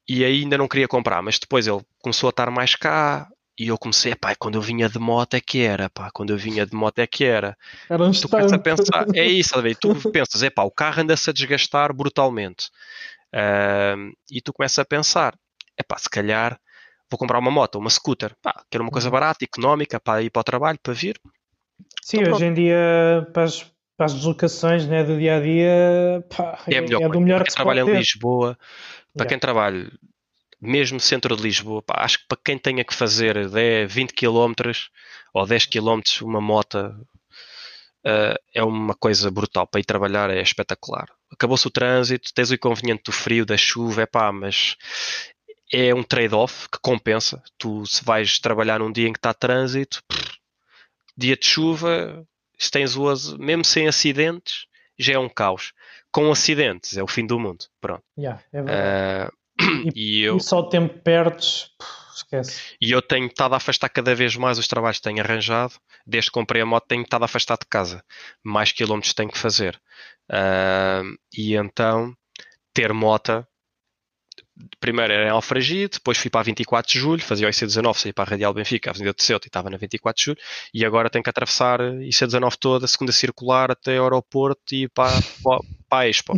E aí ainda não queria comprar, mas depois ele começou a estar mais cá e eu comecei, pá, quando eu vinha de moto é que era, pá, quando eu vinha de moto é que era. era um tu começas a pensar, é isso, sabe? tu pensas, é pá, o carro anda-se a desgastar brutalmente. Uh, e tu começas a pensar, é pá, se calhar vou comprar uma moto, uma scooter, pá, quero uma coisa uhum. barata, económica, para ir para o trabalho, para vir. Sim, então, hoje em dia, para as para as deslocações né, do dia a dia, pá, é, melhor, é do melhor para quem trabalha em Lisboa, para yeah. quem trabalha mesmo centro de Lisboa, pá, acho que para quem tenha que fazer 10, 20 km ou 10 km uma moto uh, é uma coisa brutal. Para ir trabalhar é espetacular. Acabou-se o trânsito, tens o inconveniente do frio, da chuva, é pá, mas é um trade-off que compensa. Tu, se vais trabalhar num dia em que está trânsito, dia de chuva, se tens o mesmo sem acidentes, já é um caos. Com acidentes, é o fim do mundo. Pronto. Yeah, é uh, e, e, eu, e só o tempo perdes, esquece. E eu tenho estado a afastar cada vez mais os trabalhos que tenho arranjado. Desde que comprei a moto, tenho estado a afastar de casa. Mais quilómetros tenho que fazer. Uh, e então, ter moto primeiro era em Alfragide, depois fui para a 24 de Julho, fazia o IC19, saí para a Radial Benfica, a Avenida de Ceuta e estava na 24 de Julho, e agora tenho que atravessar IC19 toda, a segunda circular até o aeroporto e para, para, para a Expo.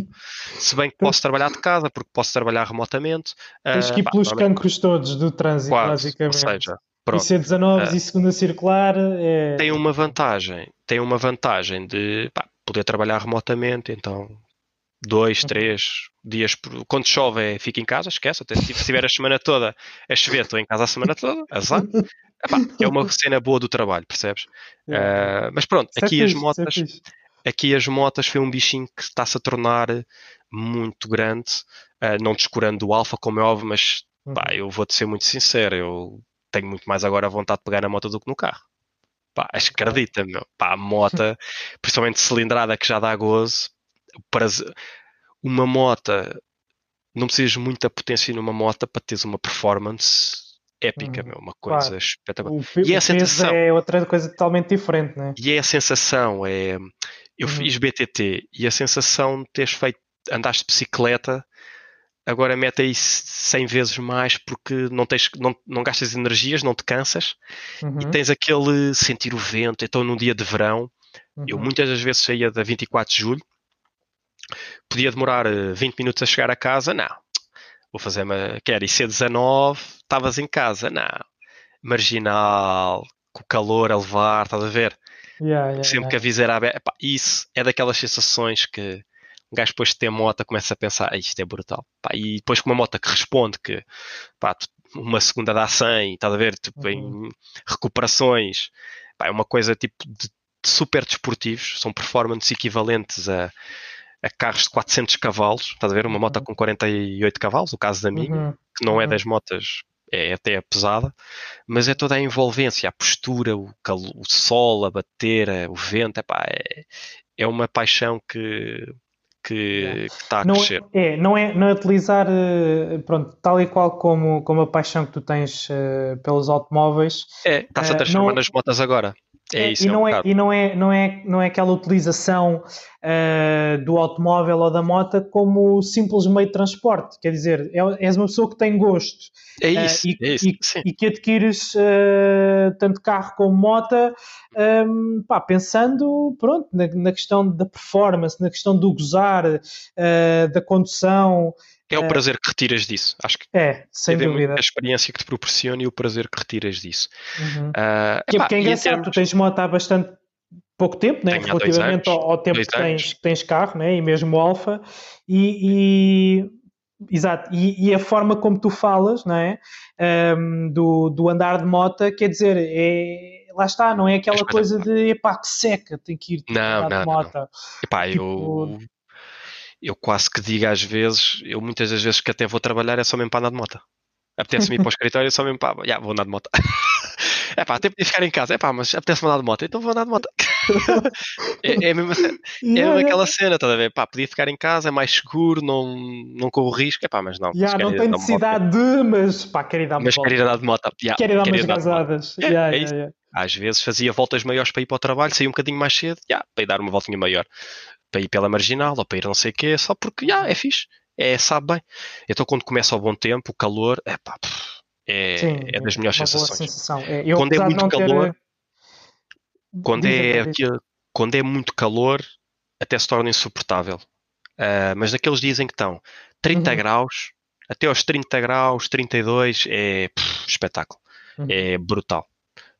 Se bem que posso trabalhar de casa, porque posso trabalhar remotamente. Tens que ir pelos cancros todos do trânsito, quase, basicamente. Ou seja, Pronto. IC19 uh, e segunda circular é... tem uma vantagem, tem uma vantagem de pá, poder trabalhar remotamente, então dois, uhum. três dias por... quando chove é, fica em casa, esquece, até se tiver a semana toda a chover, estou em casa a semana toda, azar. Epá, é uma cena boa do trabalho, percebes? Uh, mas pronto, é aqui as motas aqui as motas foi um bichinho que está-se a tornar muito grande, uh, não descurando o alfa, como é óbvio, mas pá, uhum. eu vou-te ser muito sincero, eu tenho muito mais agora a vontade de pegar na moto do que no carro. Pá, acredita, meu. Pá, a moto, principalmente cilindrada que já dá gozo, uma moto, não precisas muita potência numa moto para teres uma performance épica, hum, meu, uma coisa claro. espetacular. O, e é a sensação é outra coisa totalmente diferente, né? E é a sensação, é eu hum. fiz BTT e a sensação de teres feito andaste de bicicleta agora mete aí 100 vezes mais porque não, tens, não, não gastas energias, não te cansas uhum. e tens aquele sentir o vento. Então, num dia de verão, uhum. eu muitas das vezes saía da 24 de julho podia demorar 20 eh, minutos a chegar a casa, não. Vou fazer uma. Quer IC19, estavas em casa, não. Marginal, com o calor a levar, estás a ver? Yeah, yeah, Sempre yeah. que a viseira aberta. Isso é daquelas sensações que um gajo depois de ter moto começa a pensar, isto é brutal. Pá, e depois com uma moto que responde que pá, uma segunda dá 100, estás a ver? Tipo, uhum. em recuperações. Pá, é uma coisa tipo de, de super desportivos, são performances equivalentes a a carros de 400 cavalos, estás a ver? Uma moto uhum. com 48 cavalos, o caso da minha, uhum. que não é uhum. das motas, é até pesada, mas é toda a envolvência, a postura, o, calor, o sol a bater, o vento, epá, é, é uma paixão que, que, que está a não é, crescer. É, não é, não é utilizar, eh, pronto, tal e qual como, como a paixão que tu tens uh, pelos automóveis. É, está-se a eh, transformar uh, não, nas motas agora. É, é isso, e, é não um é, e não é não é não é aquela utilização uh, do automóvel ou da moto como simples meio de transporte. Quer dizer é, és uma pessoa que tem gosto é isso, uh, e, é isso e, e, que adquires uh, tanto carro como moto um, pá, pensando pronto na, na, questão da performance na questão do gozar da condução é o prazer que retiras disso. Acho que é, sem dúvida. A experiência que te proporciona e o prazer que retiras disso. Uhum. Uh, epá, porque é engraçado, termos... tu tens moto há bastante pouco tempo, né? relativamente ao, ao, tempo que tens, que tens, carro, né? e mesmo Alfa, e, e Exato, e, e, a forma como tu falas, não é? Um, do, do andar de moto, quer dizer, é, lá está, não é aquela coisa de epá, que seca, tem que ir não, andar não, de moto. Não. Epá, tipo, eu, eu quase que digo às vezes, eu muitas das vezes que até vou trabalhar é só mesmo para andar de moto. Apetece-me ir para o escritório é só mesmo para. Yeah, vou andar de moto. é pá, até podia ficar em casa. É pá, mas apetece-me andar de moto, então vou andar de moto. é, é, mesmo, é yeah, mesmo aquela cena, estás a ver? Pá, podia ficar em casa, é mais seguro, não, não corro risco. É pá, mas não. Yeah, não tem necessidade de, mas pá, quero ir dar Mas quero ir andar de moto. Yeah, quero ir dar umas gazadas. É, yeah, é yeah, Às vezes fazia voltas maiores para ir para o trabalho, saía um bocadinho mais cedo, yeah, para ir dar uma voltinha maior para ir pela marginal ou para ir não sei o quê, só porque já é fixe, é, sabe bem. Então quando começa o bom tempo, o calor, é pá, é, Sim, é das melhores sensações. Sensação. É, eu, quando é muito calor, ter... quando, é, quando é muito calor, até se torna insuportável. Uh, mas naqueles dias em que estão 30 uhum. graus, até aos 30 graus, 32, é pff, espetáculo. Uhum. É brutal.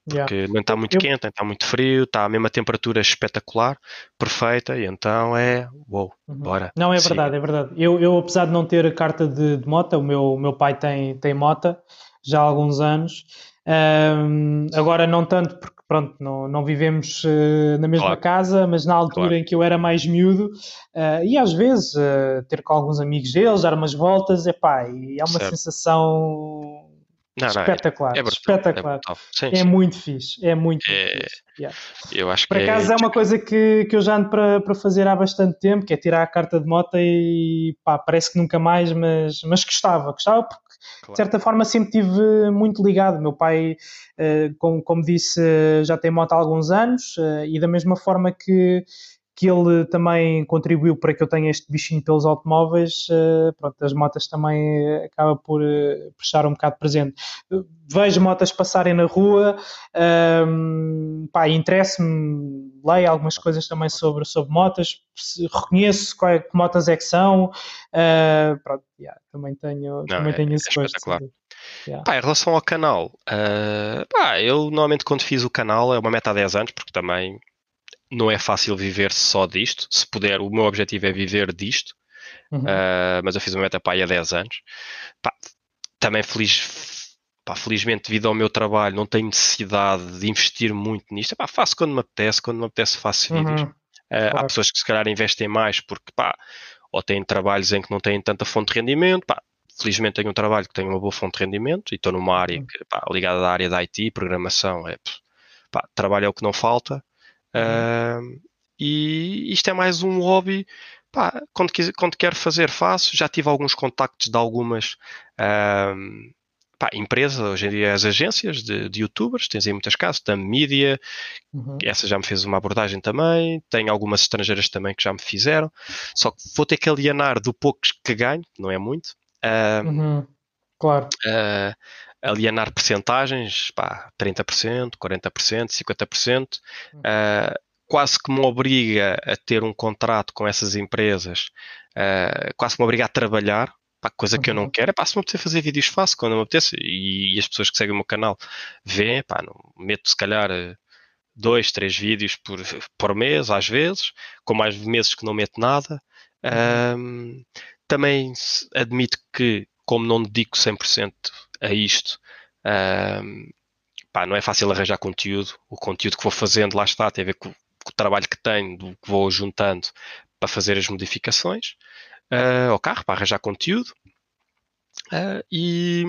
Porque yeah. não está muito eu... quente, não está muito frio, está a mesma temperatura espetacular, perfeita, e então é uou, uhum. bora. Não, é verdade, é verdade. Eu, eu, apesar de não ter carta de, de moto, o meu, meu pai tem, tem moto já há alguns anos, um, agora não tanto porque pronto, não, não vivemos uh, na mesma claro. casa, mas na altura claro. em que eu era mais miúdo, uh, e às vezes uh, ter com alguns amigos deles, dar umas voltas, epá, e é uma certo. sensação não, espetacular. Não, é, é espetacular. É, sim, é sim. muito fixe. É muito, é, fixe. Yeah. Eu acho Por que é acaso é, é uma coisa que, que eu já ando para, para fazer há bastante tempo, que é tirar a carta de moto e pá, parece que nunca mais, mas, mas gostava. Gostava porque Claro. De certa forma sempre tive muito ligado. Meu pai, eh, como, como disse, já tem moto há alguns anos eh, e da mesma forma que que ele também contribuiu para que eu tenha este bichinho pelos automóveis, uh, pronto, as motas também acaba por, uh, estar um bocado presente. Vejo motas passarem na rua, um, pá, interessa-me, leio algumas coisas também sobre, sobre motas, reconheço qual é, que motas é que são, uh, pronto, yeah, também tenho, Não, também é, tenho esse é gosto. Yeah. Pá, em relação ao canal, uh, pá, eu normalmente quando fiz o canal é uma meta há 10 anos, porque também não é fácil viver só disto. Se puder, o meu objetivo é viver disto. Uhum. Uh, mas eu fiz uma meta para aí há 10 anos. Pá, também feliz, pá, felizmente, devido ao meu trabalho, não tenho necessidade de investir muito nisto. Pá, faço quando me apetece, quando me apetece faço uhum. vídeos. Uh, claro. Há pessoas que se calhar investem mais porque pá, ou têm trabalhos em que não têm tanta fonte de rendimento. Pá, felizmente tenho um trabalho que tem uma boa fonte de rendimento e estou numa área uhum. que, pá, ligada à área da IT, programação. É, pá, trabalho é o que não falta. Uhum. Uh, e isto é mais um hobby. Pá, quando, quis, quando quero fazer, faço. Já tive alguns contactos de algumas uh, pá, empresas, hoje em dia as agências de, de youtubers, tens aí muitas casas, da mídia, uhum. essa já me fez uma abordagem também. Tenho algumas estrangeiras também que já me fizeram. Só que vou ter que alienar do pouco que ganho, não é muito. Uh, uhum. Claro. Uh, alienar percentagens, pá, 30%, 40%, 50%, uh, quase que me obriga a ter um contrato com essas empresas, uh, quase que me obriga a trabalhar, pá, coisa que eu não uhum. quero, é pá, se me apetecer fazer vídeos faço quando me apetece, e, e, as pessoas que seguem o meu canal veem, pá, não, meto se calhar dois, três vídeos por, por mês, às vezes, com mais meses que não meto nada. Um, também admito que, como não dedico 100% a isto. Pá, não é fácil arranjar conteúdo. O conteúdo que vou fazendo lá está, tem a ver com, com o trabalho que tenho, do que vou juntando para fazer as modificações uh, ao carro, para arranjar conteúdo. Uh, e,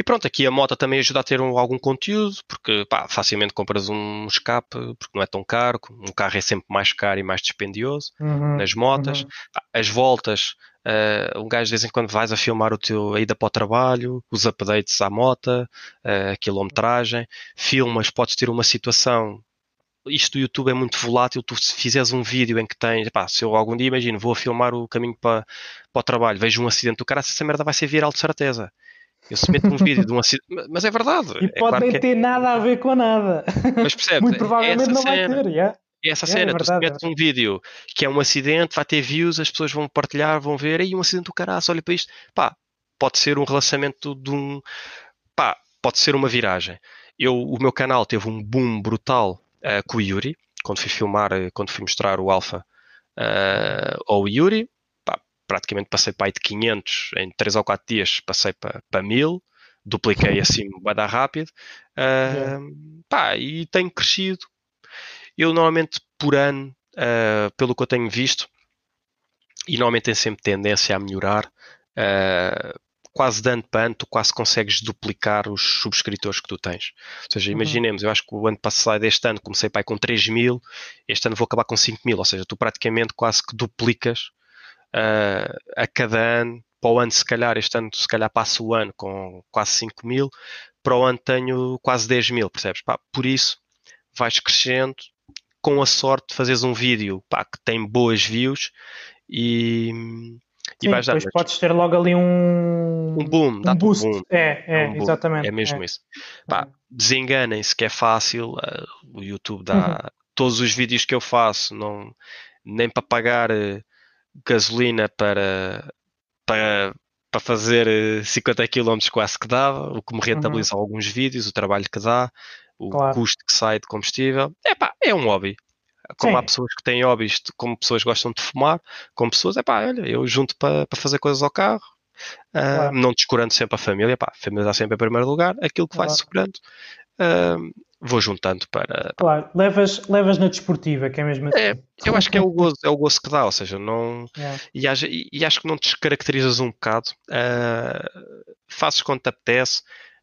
e, pronto, aqui a moto também ajuda a ter um, algum conteúdo, porque pá, facilmente compras um escape, porque não é tão caro. Um carro é sempre mais caro e mais dispendioso uhum, nas motas. Uhum. As voltas Uh, um gajo de vez em quando vais a filmar o teu, a ida para o trabalho, os updates à moto, uh, a quilometragem, filmas, podes ter uma situação. Isto do YouTube é muito volátil. Tu, se fizeres um vídeo em que tens, pá, se eu algum dia imagino, vou a filmar o caminho para, para o trabalho, vejo um acidente do cara, essa merda vai ser viral de certeza. Eu se meto um vídeo de um acidente, mas é verdade. E é pode claro nem é ter é... nada a ver com nada. Mas percebes? Muito provavelmente não vai ter, yeah. Essa é, cena, é tu se metes um vídeo que é um acidente, vai ter views, as pessoas vão partilhar, vão ver, aí um acidente do caraço, olha para isto. Pá, pode ser um relacionamento de um. Pá, pode ser uma viragem. Eu, o meu canal teve um boom brutal uh, com o Yuri, quando fui filmar, eh, quando fui mostrar o Alpha uh, ao Yuri. Praticamente passei para aí de 500 em 3 ou 4 dias, passei para, para 1000 dupliquei assim vai dar rápido uh, pá, e tenho crescido eu normalmente por ano, uh, pelo que eu tenho visto, e normalmente tem sempre tendência a melhorar, uh, quase dando para ano, tu quase consegues duplicar os subscritores que tu tens. Ou seja, uhum. imaginemos, eu acho que o ano passado, este ano, comecei para com 3 mil, este ano vou acabar com 5 mil, ou seja, tu praticamente quase que duplicas uh, a cada ano. Para o ano, se calhar, este ano, se calhar passo o ano com quase 5 mil, para o ano tenho quase 10 mil, percebes? Pá, por isso, vais crescendo, com a sorte de fazeres um vídeo pá, que tem boas views e, e Sim, vais dar. Depois podes ter logo ali um, um boom, um boost. Um boom. É, é, é um exatamente. É mesmo é. isso. Pá, desenganem-se que é fácil. Uh, o YouTube dá uhum. todos os vídeos que eu faço, não, nem para pagar uh, gasolina para, para, para fazer 50 km quase que dava, o que me rentabiliza uhum. alguns vídeos, o trabalho que dá o claro. custo que sai de combustível. É pá, é um hobby. Como Sim. há pessoas que têm hobbies, como pessoas gostam de fumar, como pessoas, é pá, olha, eu junto para, para fazer coisas ao carro, uh, não descurando sempre a família, pá, a família está sempre em primeiro lugar, aquilo que claro. vai segurando. Uh, vou juntando para. Claro, levas, levas na desportiva, que é mesmo assim. É, eu acho que é o gozo, é o gozo que dá, ou seja, não. É. E, acho, e, acho que não te descaracterizas um bocado, uh, fazes quando te apetece,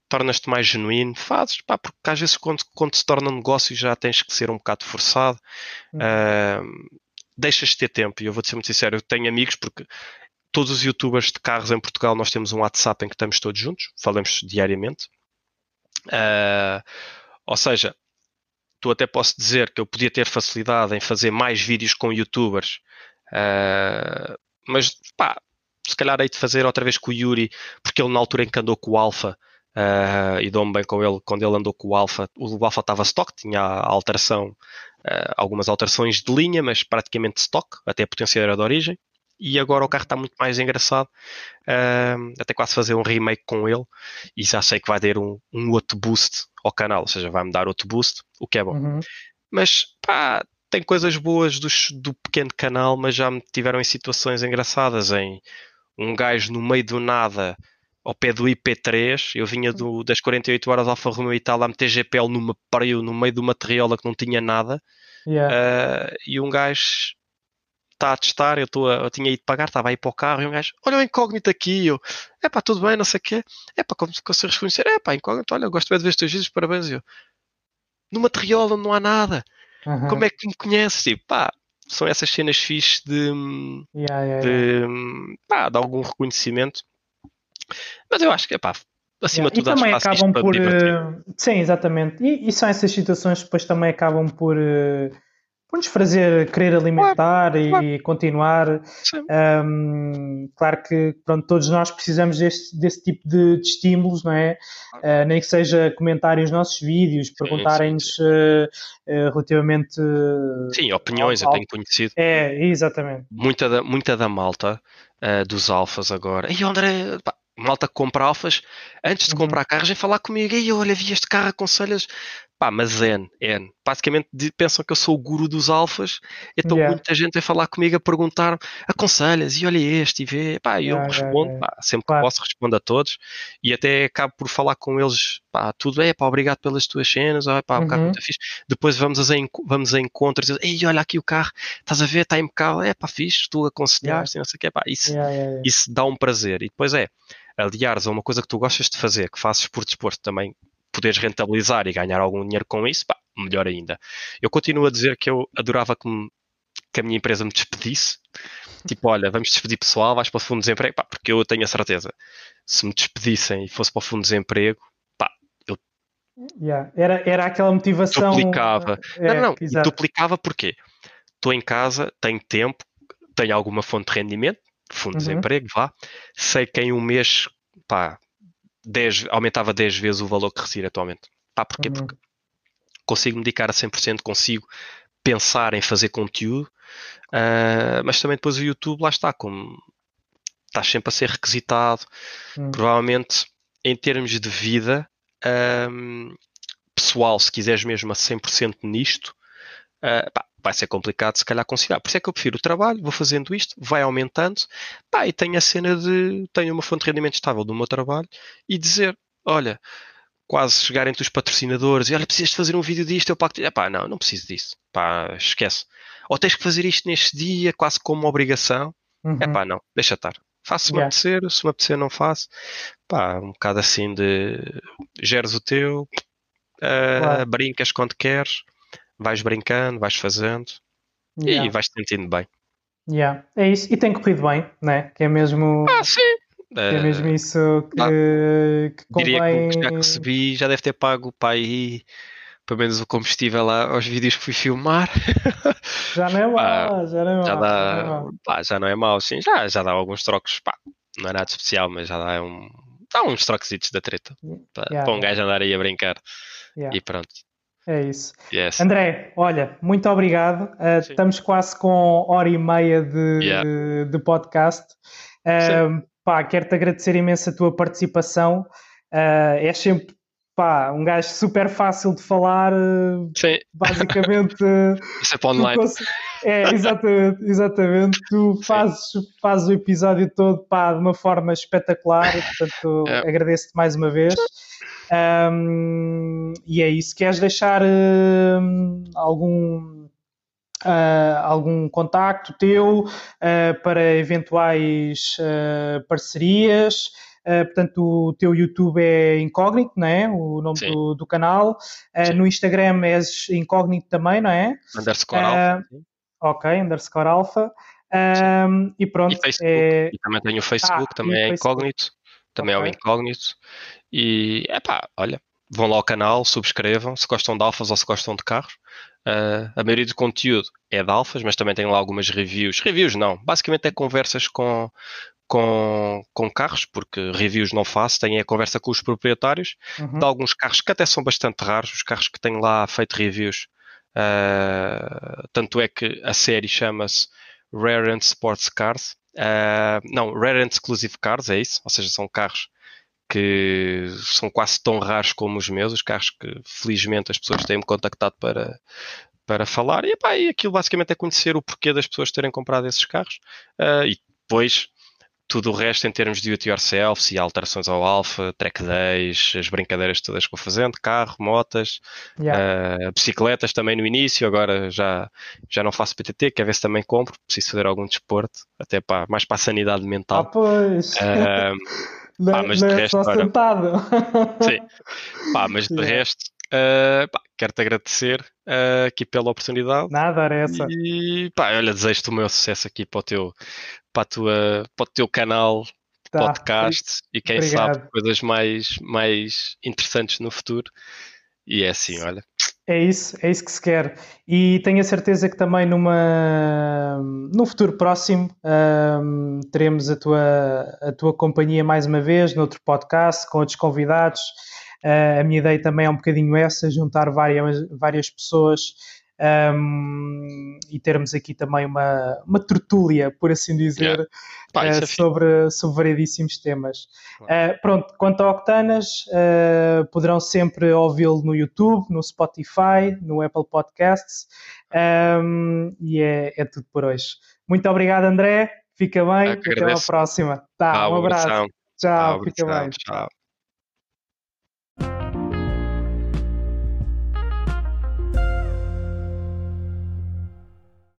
tornas-te mais genuíno, fazes, pá, porque às vezes quando, quando se torna um negócio já tens que ser um bocado forçado, uh, deixas de ter tempo, e eu vou-te ser muito sincero, eu tenho amigos porque todos os youtubers de carros em Portugal nós temos um WhatsApp em que estamos todos juntos, falamos diariamente. Uh, ou seja, tu até posso dizer que eu podia ter facilidade em fazer mais vídeos com youtubers, uh, mas pá, se calhar hei de fazer outra vez com o Yuri, porque ele na altura em que andou com o Alpha, uh, e dou-me bem com ele, quando ele andou com o Alpha, o Alpha estava stock, tinha a alteração, uh, algumas alterações de linha, mas praticamente stock, até a potência era de origem e agora o carro está muito mais engraçado. Uh, até quase fazer um remake com ele e já sei que vai ter um, um outro boost ao canal, ou seja, vai-me dar outro boost, o que é bom. Uhum. Mas pá, tem coisas boas do, do pequeno canal, mas já me tiveram em situações engraçadas em um gajo no meio do nada ao pé do IP3, eu vinha do, das 48 horas Alfa Romeo e tal a meter GPL numa pariu, no meio de uma terriola que não tinha nada yeah. uh, e um gajo está a testar, eu, estou eu tinha ido pagar, estava a ir para o carro e um gajo, olha o incógnito aqui, eu, é pá, tudo bem, não sei o quê, é pá, como consegues reconhecer, é pá, incógnito, olha, gosto bem de ver os teus vídeos, parabéns, eu, numa terriola não há nada, uhum. como é que me conheces? Tipo, pá, são essas cenas fixes de, yeah, yeah, de, yeah. Pá, de algum reconhecimento, mas eu acho que, é pá, acima de tudo, e também acabam por. Uh, sim, exatamente. E, e, são essas situações que depois também acabam por. Uh, por nos fazer querer alimentar claro, e claro. continuar. Um, claro que pronto, todos nós precisamos desse, desse tipo de, de estímulos, não é? Uh, nem que seja comentarem os nossos vídeos, perguntarem-nos uh, uh, relativamente. Sim, opiniões, ao, eu tenho conhecido. É, exatamente. Muita da, muita da malta dos alfas agora. E André, pá, malta que compra alfas, antes de uhum. comprar carros, vem falar comigo. E olha, vi este carro, aconselhas Pá, mas N, N. Basicamente pensam que eu sou o guru dos alfas, então yeah. muita gente a falar comigo a perguntar aconselhas, e olha este, e vê. Pá, eu yeah, respondo, yeah, pá, sempre claro. que posso respondo a todos, e até acabo por falar com eles, pá, tudo é, pá, obrigado pelas tuas cenas, ó, pá, um carro uhum. muito fixe. Depois vamos a, vamos a encontros, e ei, olha aqui o carro, estás a ver, está impecável, é pá, fixe, tu aconselhaste, não sei o que, pá, isso, isso dá um prazer. E depois é, aliares a uma coisa que tu gostas de fazer, que fazes por desporto também, poderes rentabilizar e ganhar algum dinheiro com isso, pá, melhor ainda. Eu continuo a dizer que eu adorava que, me, que a minha empresa me despedisse. Tipo, olha, vamos despedir pessoal, vais para o fundo de desemprego, pá, porque eu tenho a certeza, se me despedissem e fosse para o fundo de desemprego, pá, eu yeah. era, era aquela motivação. Duplicava. É, não, não, não. duplicava porque estou em casa, tenho tempo, tenho alguma fonte de rendimento, fundo de uhum. desemprego, vá, sei que em um mês, pá, 10, aumentava 10 vezes o valor que recebo atualmente. Pá, porquê? Uhum. Porque consigo me dedicar a 100%, consigo pensar em fazer conteúdo, uh, mas também depois o YouTube, lá está, como estás sempre a ser requisitado, uhum. provavelmente em termos de vida um, pessoal, se quiseres mesmo a 100% nisto, uh, pá, vai ser complicado se calhar conciliar. Por isso é que eu prefiro o trabalho, vou fazendo isto, vai aumentando, pá, e tenho a cena de tenho uma fonte de rendimento estável do meu trabalho e dizer, olha, quase chegarem os patrocinadores e olha, precisas de fazer um vídeo disto, eu pago. Pá, não, não preciso disso. Pá, esquece. Ou tens que fazer isto neste dia, quase como uma obrigação. Uhum. É pá, não, deixa estar. Faço se me yeah. apetecer, se me apetecer não faço. Pá, um bocado assim de geres o teu, uh, claro. brincas quando queres vais brincando, vais fazendo yeah. e vais te sentindo bem. Yeah. É isso, e tem corrido bem, né? Que é mesmo. Ah, sim! é mesmo isso que, ah, que convém... Diria que já recebi, já deve ter pago para aí pelo menos o combustível lá aos vídeos que fui filmar. Já não é mal, já não é mal. Já, dá, já, não é pá, já não é mal, sim, já, já dá alguns trocos, pá, não é nada especial, mas já dá um, dá uns troquesitos da treta, para, yeah, para um gajo andar aí a brincar. Yeah. E pronto. É isso. Yes. André, olha, muito obrigado. Uh, estamos quase com hora e meia de, yeah. de podcast. Uh, pá, quero-te agradecer imenso a tua participação. Uh, é sempre pá, um gajo super fácil de falar, Sim. basicamente. Isso é para online. É, exatamente, exatamente. Tu fazes, fazes o episódio todo pá, de uma forma espetacular, portanto é. agradeço-te mais uma vez. Um, e é isso. Queres deixar uh, algum, uh, algum contacto teu uh, para eventuais ah, parcerias? Uh, portanto, o teu YouTube é incógnito, não é? O nome do, do, canal. Uh, no Instagram és incógnito também, não é? Underscore uh, alpha. Ok, underscore alpha. Um, e pronto. E, Facebook, é... e também tenho o Facebook, ah, também é Facebook. incógnito. Também okay. é o incógnito. E, é pá, olha, vão lá ao canal, subscrevam, se gostam de alfas ou se gostam de carros. Uh, a maioria do conteúdo é de alfas, mas também tem lá algumas reviews. Reviews não, basicamente é conversas com, com, com carros, porque reviews não faço, tenho a conversa com os proprietários uhum. de alguns carros que até são bastante raros, os carros que tenho lá feito reviews. Uh, tanto é que a série chama-se Rare and Sports Cars. Uh, não, Rare and Exclusive Cars, é isso? Ou seja, são carros que são quase tão raros como os meus, os carros que felizmente as pessoas têm-me contactado para, para falar. E, epá, e aquilo basicamente é conhecer o porquê das pessoas terem comprado esses carros. Uh, e depois tudo o resto em termos de it yourself, e alterações ao alfa, track days, as brincadeiras todas que vou fazendo, carro, motas, yeah. uh, bicicletas também no início, agora já, já não faço PTT, quer ver se também compro, preciso fazer algum desporto, até para, mais para a sanidade mental. Ah, pois. Uh, não, pá, mas não de é resto, só sentado. Sim, pá, mas de yeah. resto, uh, quero-te agradecer uh, aqui pela oportunidade. Nada, era essa. E pá, olha, desejo-te o meu sucesso aqui para o teu, para, a tua, para o teu canal de tá, podcast e quem obrigado. sabe coisas mais, mais interessantes no futuro. E é assim, olha. É isso, é isso que se quer. E tenho a certeza que também numa, num futuro próximo um, teremos a tua, a tua companhia mais uma vez, noutro podcast, com outros convidados. Uh, a minha ideia também é um bocadinho essa, juntar várias, várias pessoas um, e termos aqui também uma, uma tertúlia, por assim dizer, yeah. Pá, uh, sobre, sobre variedíssimos temas. Uh, pronto, quanto a Octanas, uh, poderão sempre ouvi-lo no YouTube, no Spotify, no Apple Podcasts um, e é, é tudo por hoje. Muito obrigado, André. Fica bem, até a próxima. Tá, ah, um abraço. Tchau, ah, fica bem. Tchau.